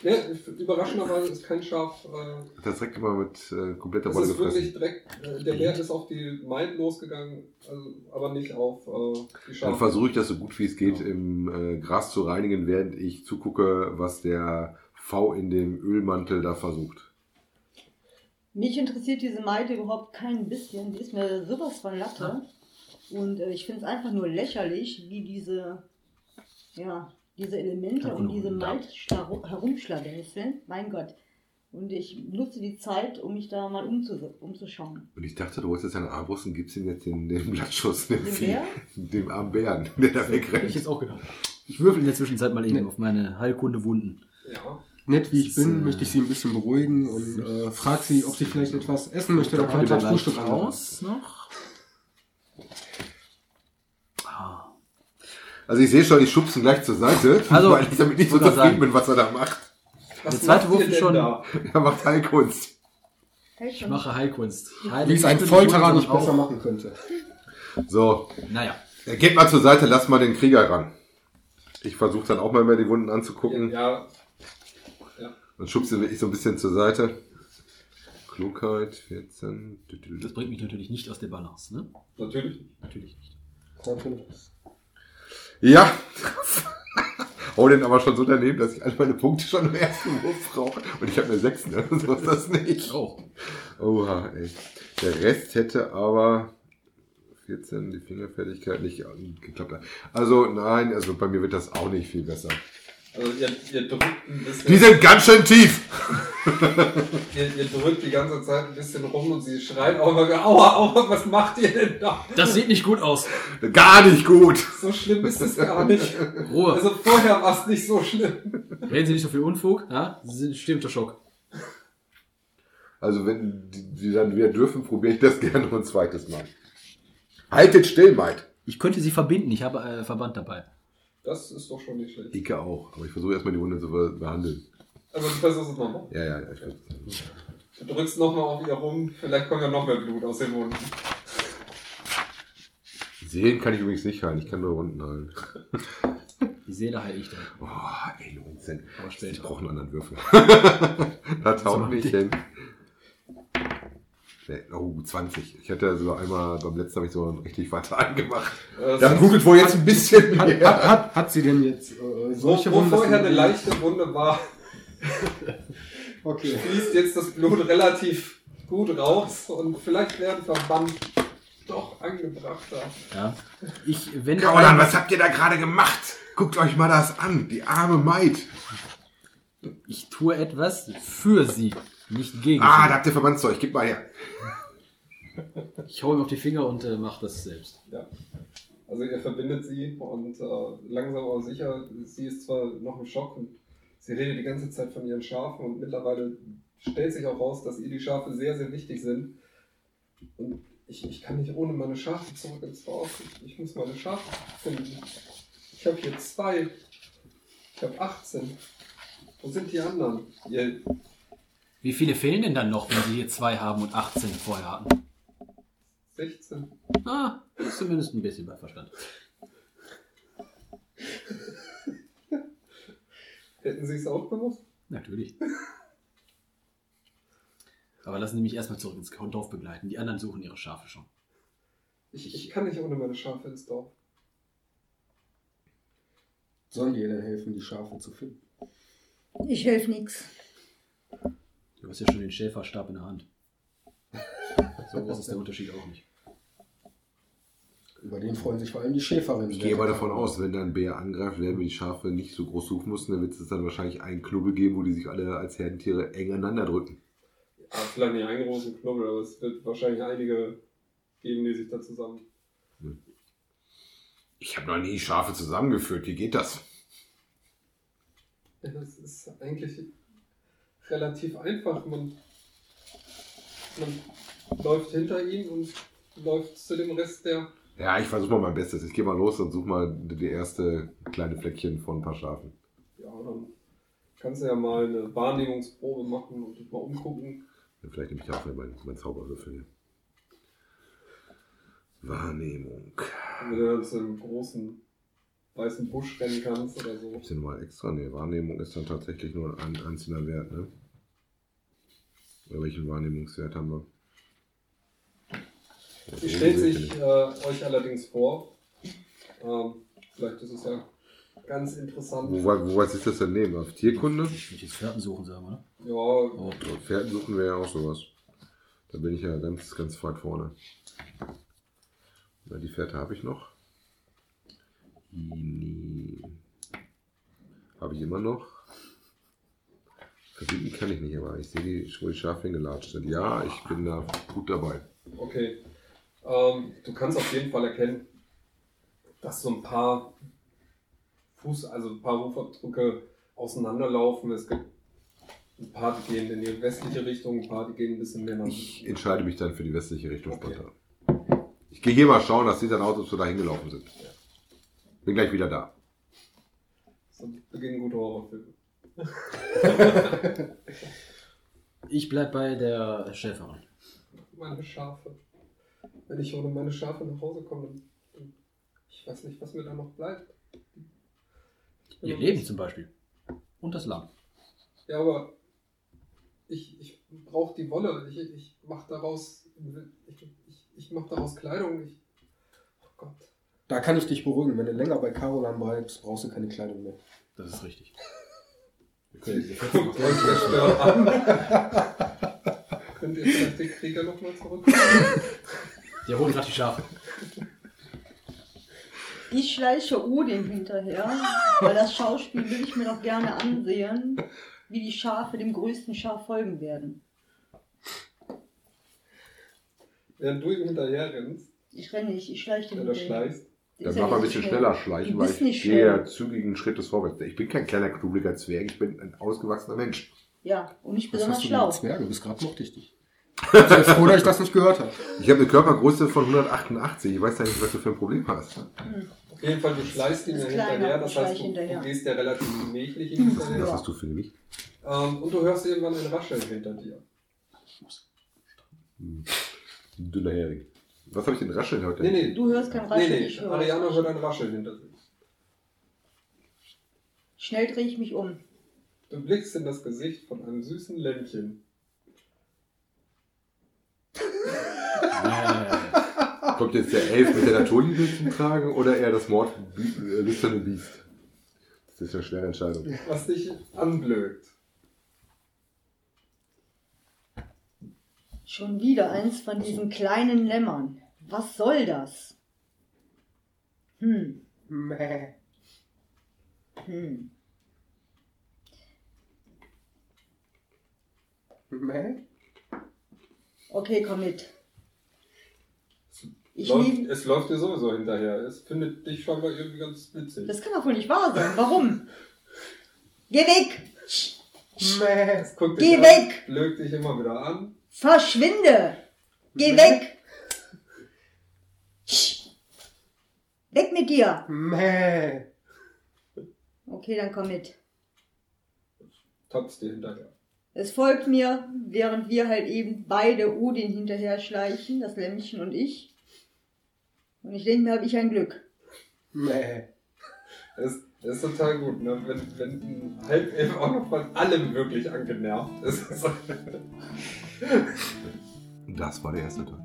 Ja, überraschenderweise ist kein Schaf. Äh, Das direkt immer mit äh, kompletter Wolle ist wirklich gefressen. direkt. Äh, der Bär ist auf die Maid losgegangen, also, aber nicht auf äh, die Schafe. Dann versuche ich das so gut wie es geht im äh, Gras zu reinigen, während ich zugucke, was der V in dem Ölmantel da versucht. Mich interessiert diese Maid überhaupt kein bisschen. Die ist mir sowas von Latte. Und äh, ich finde es einfach nur lächerlich, wie diese, ja, diese Elemente Ja, und diese schla- herumschlagenzeln. Mein Gott. Und ich nutze die Zeit, um mich da mal umzu umzuschauen. Und ich dachte, du holst jetzt eine Armbrust und gibst ihm jetzt den, den Blattschuss, dem, Dem Vieh, Bär? dem armen Bären, der da Hätte ich wegrennt. jetzt auch gedacht. Ich würfel in der Zwischenzeit mal eben Nee. auf meine Heilkunde Wunden. Ja. Nett wie ich bin, äh, möchte ich sie ein bisschen beruhigen und äh, frage sie, ob sie vielleicht etwas essen möchte. Ich Kommt das leicht Frühstück raus noch. Ah. Also ich sehe schon, ich schubse ihn gleich zur Seite, Also, weil ich damit nicht so zufrieden sagen- bin, was er da macht. Der zweite Wurf ist schon. da? Er macht Heilkunst. Ich mache Heilkunst. Heile Wie es ein Folterer nicht besser auch- machen könnte. So, Naja. er geht mal zur Seite, lass mal den Krieger ran. Ich versuche dann auch mal mehr die Wunden anzugucken Ja, und schubse ihn wirklich so ein bisschen zur Seite. Klugheit, 14. Das bringt mich natürlich nicht aus der Balance, ne? natürlich. Natürlich nicht. Ja. Hau den aber schon so daneben, dass ich alle meine Punkte schon im ersten Wurf brauche. Und ich habe eine 6, ne? So ist das nicht. Oh. Oha, ey. Der Rest hätte aber 14, die Fingerfertigkeit nicht geklappt. Also nein, also bei mir wird das auch nicht viel besser. Also ihr, ihr drückt ein bisschen. Die sind ganz schön tief. Ihr, ihr drückt die ganze Zeit ein bisschen rum und sie schreit auch immer, aua, aua, was macht ihr denn da? Das sieht nicht gut aus. Gar nicht gut. So schlimm ist es gar nicht. Ruhe. Also vorher war es nicht so schlimm. Reden Sie nicht so viel Unfug, ja? Sie sind bestimmt unter Schock. Also wenn die, die dann wieder dürfen, probiere ich das gerne noch ein zweites Mal. Haltet still, Maid. Ich könnte sie verbinden, ich habe äh, Verband dabei. Das ist doch schon nicht schlecht. Ike auch. Aber ich versuche erstmal die Wunde zu be- behandeln. Also du versuchst es nochmal. Ja, ja, ja. Ich versuch's. Du drückst nochmal auf ihr rum, vielleicht kommt ja noch mehr Blut aus den Wunden. Seelen kann ich übrigens nicht heilen. Ich kann nur Wunden heilen. Die Seele heile ich dann. Oh, ey, 19. Aber Ich brauche einen anderen Würfel. haut nicht die- hin. Nee, oh, 20. Ich hatte so einmal, beim letzten habe ich so einen richtig fatalen gemacht. Äh, Da das- blutet wohl jetzt ein bisschen Hat, mehr. hat, hat, hat sie denn jetzt äh, wo, solche wo Wunden, dass vorher eine leichte Wunde war, Okay. fließt jetzt das Blut relativ gut raus und vielleicht werden Verband doch angebrachter. Ja. Ich wende Kaulan, ein- was habt ihr da gerade gemacht? Guckt euch mal das an. Die arme Maid. Ich tue etwas für sie, nicht gegen Ah, da habt ihr Verbandszeug. Gib mal her. Ich hau ihm auf die Finger und äh, mache das selbst. Ja. Also ihr verbindet sie und äh, langsam aber sicher, sie ist zwar noch im Schock und sie redet die ganze Zeit von ihren Schafen und mittlerweile stellt sich auch raus, dass ihr die Schafe sehr, sehr wichtig sind. Und ich, ich kann nicht ohne meine Schafe zurück ins Dorf. Ich muss meine Schafe finden. Ich habe hier zwei. Ich habe 18. Wo sind die anderen? Ihr, Wie viele fehlen denn dann noch, wenn sie hier zwei haben und 18 vorher hatten? 16. Ah, das ist zumindest ein bisschen bei Verstand. Hätten sie es auch gewusst? Natürlich. Aber lassen Sie mich erstmal zurück ins Dorf begleiten. Die anderen suchen ihre Schafe schon. Ich, ich kann nicht ohne meine Schafe ins Dorf. Sollen die ihr denn helfen, die Schafe zu finden? Ich helfe nichts. Du hast ja schon den Schäferstab in der Hand. So groß ist der Unterschied auch nicht. Über den freuen sich vor allem die Schäferinnen. Ich gehe aber davon aus, wenn da ein Bär angreift, werden wir die Schafe nicht so groß suchen müssen. Dann wird es dann wahrscheinlich einen Knubbel geben, wo die sich alle als Herdentiere eng aneinander drücken. Ja, vielleicht nicht einen großen Knubbel, aber es wird wahrscheinlich einige geben, die sich da zusammen. Ich habe noch nie Schafe zusammengeführt. Wie geht das? Das ist eigentlich relativ einfach. Man, man läuft hinter ihm und läuft zu dem Rest der. Ja, ich versuche mal mein Bestes. Ich gehe mal los und suche mal die erste kleine Fleckchen von ein paar Schafen. Ja, dann kannst du ja mal eine Wahrnehmungsprobe machen und dich mal umgucken. Ja, Vielleicht nehme ich auch wieder meinen mein Zauberwürfel hier. Wahrnehmung. Wenn du dann zu einem großen weißen Busch rennen kannst oder so. Gibt's hier nochmal extra? Ne, Wahrnehmung ist dann tatsächlich nur ein einzelner Wert, ne? Oder welchen Wahrnehmungswert haben wir? Sie stellt sich äh, euch allerdings vor. Ähm, vielleicht ist es ja ganz interessant. Wo, wo, was ist das denn nehmen? Auf Tierkunde? Ich will jetzt Fährten suchen, sagen, oder? Ja, Oh. Ja, Pferden suchen wir ja auch sowas. Da bin ich ja ganz, ganz weit vorne. Na, die Pferde habe ich noch. Ini. Habe ich immer noch. Verbinden kann ich nicht, aber ich sehe die, wo die Schafe hingelatscht sind. Ja, ich bin da gut dabei. Okay. Ähm, du kannst auf jeden Fall erkennen, dass so ein paar Fuß, also ein paar Fußabdrücke auseinanderlaufen. Es gibt Ein paar die gehen in die westliche Richtung, ein paar die gehen ein bisschen mehr nach Ich entscheide mich dann für die westliche Richtung spontan. Ich gehe hier mal schauen, dass die dann Autos so dahin gelaufen sind. Bin gleich wieder da. So beginnen gute Horrorfilme. Ich bleib bei der Schäferin. Meine Schafe. Wenn ich ohne meine Schafe nach Hause komme, dann, ich weiß nicht, was mir da noch bleibt. Ihr Leben zum Beispiel. Und das Lamm. Ja, aber ich, ich brauche die Wolle. Ich, ich mache daraus, ich, ich, ich mach daraus Kleidung. Ich, oh Gott. Da kann ich dich beruhigen. Wenn du länger bei Caroline bleibst, brauchst du keine Kleidung mehr. Das ist richtig. An. Könnt ihr vielleicht den Krieger nochmal zurück? Die holen gerade die Schafe. Ich schleiche Odin hinterher, weil das Schauspiel will ich mir noch gerne ansehen, wie die Schafe dem größten Schaf folgen werden. Während du ihm hinterher rennst, Ich renne nicht, ich schleiche oder hinterher. schleichst, Der Dann mach mal ein bisschen schneller schnell. schleichen, Du weil bist ich nicht gehe ja zügigen Schrittes vorwärts. Ich bin kein kleiner, knubbeliger Zwerg, ich bin ein ausgewachsener Mensch. Ja, und nicht besonders hast du schlau. Zwerge? Bis gerade mochte ich dich. Sei froh, dass ich das nicht gehört habe. Ich habe eine Körpergröße von 188. Ich weiß ja nicht, was du für ein Problem hast. auf jeden Fall, du ihm Ist ja hinterher, das ich heißt, du, hinterher. du gehst ja relativ gemächlich ihm hinterher. Was hast du für Gewicht? Ähm, und du hörst irgendwann ein Rascheln hinter dir. Ein dünner Hering. Was habe ich denn rascheln heute? Nee, nee, Du hörst kein nee, Rascheln, nee. ich höre Ariana hört Rascheln. ein Rascheln hinter sich. Schnell drehe ich mich um. Du blickst in das Gesicht von einem süßen Lämmchen. Kommt jetzt der Elf mit der Naturliebe zum Tragen oder eher das Mord äh, lüsterne Biest? Das ist eine schwere Entscheidung. was dich anblökt. Schon wieder eins von diesen kleinen Lämmern. Was soll das? Hm, Mäh. hm. Mäh. Okay, komm mit. Ich läuft, nehme. es läuft dir sowieso hinterher. Es findet dich scheinbar irgendwie ganz witzig. Das kann doch wohl nicht wahr sein. Warum? Geh weg! Mäh. es guckt Geh dich weg! An, blökt dich immer wieder an. Verschwinde! Geh weg! Weg mit dir! Mäh. Okay, dann komm mit. Tapst dir hinterher. Es folgt mir, während wir halt eben beide Odin hinterher schleichen, das Lämmchen und ich. Und ich denke mir, habe ich ein Glück. Mäh. Das, das ist total gut, ne? wenn, wenn ein Halbelf auch noch von allem wirklich angenervt ist. Das war der erste Teil.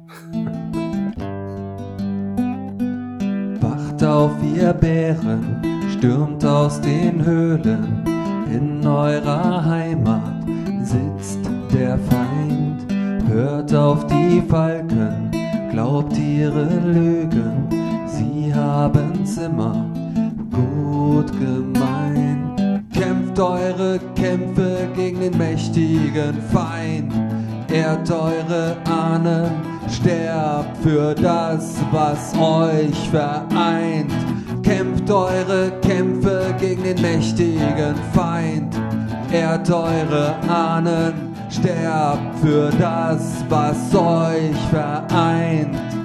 Wacht auf, ihr Bären, stürmt aus den Höhlen. In eurer Heimat sitzt der Feind. Hört auf die Falken, glaubt ihre Lügen. Sie haben's immer gut gemeint. Kämpft eure Kämpfe gegen den mächtigen Feind. Ehrt eure Ahnen, sterbt für das, was euch vereint. Kämpft eure Kämpfe gegen den mächtigen Feind. Ehrt eure Ahnen, sterbt für das, was euch vereint.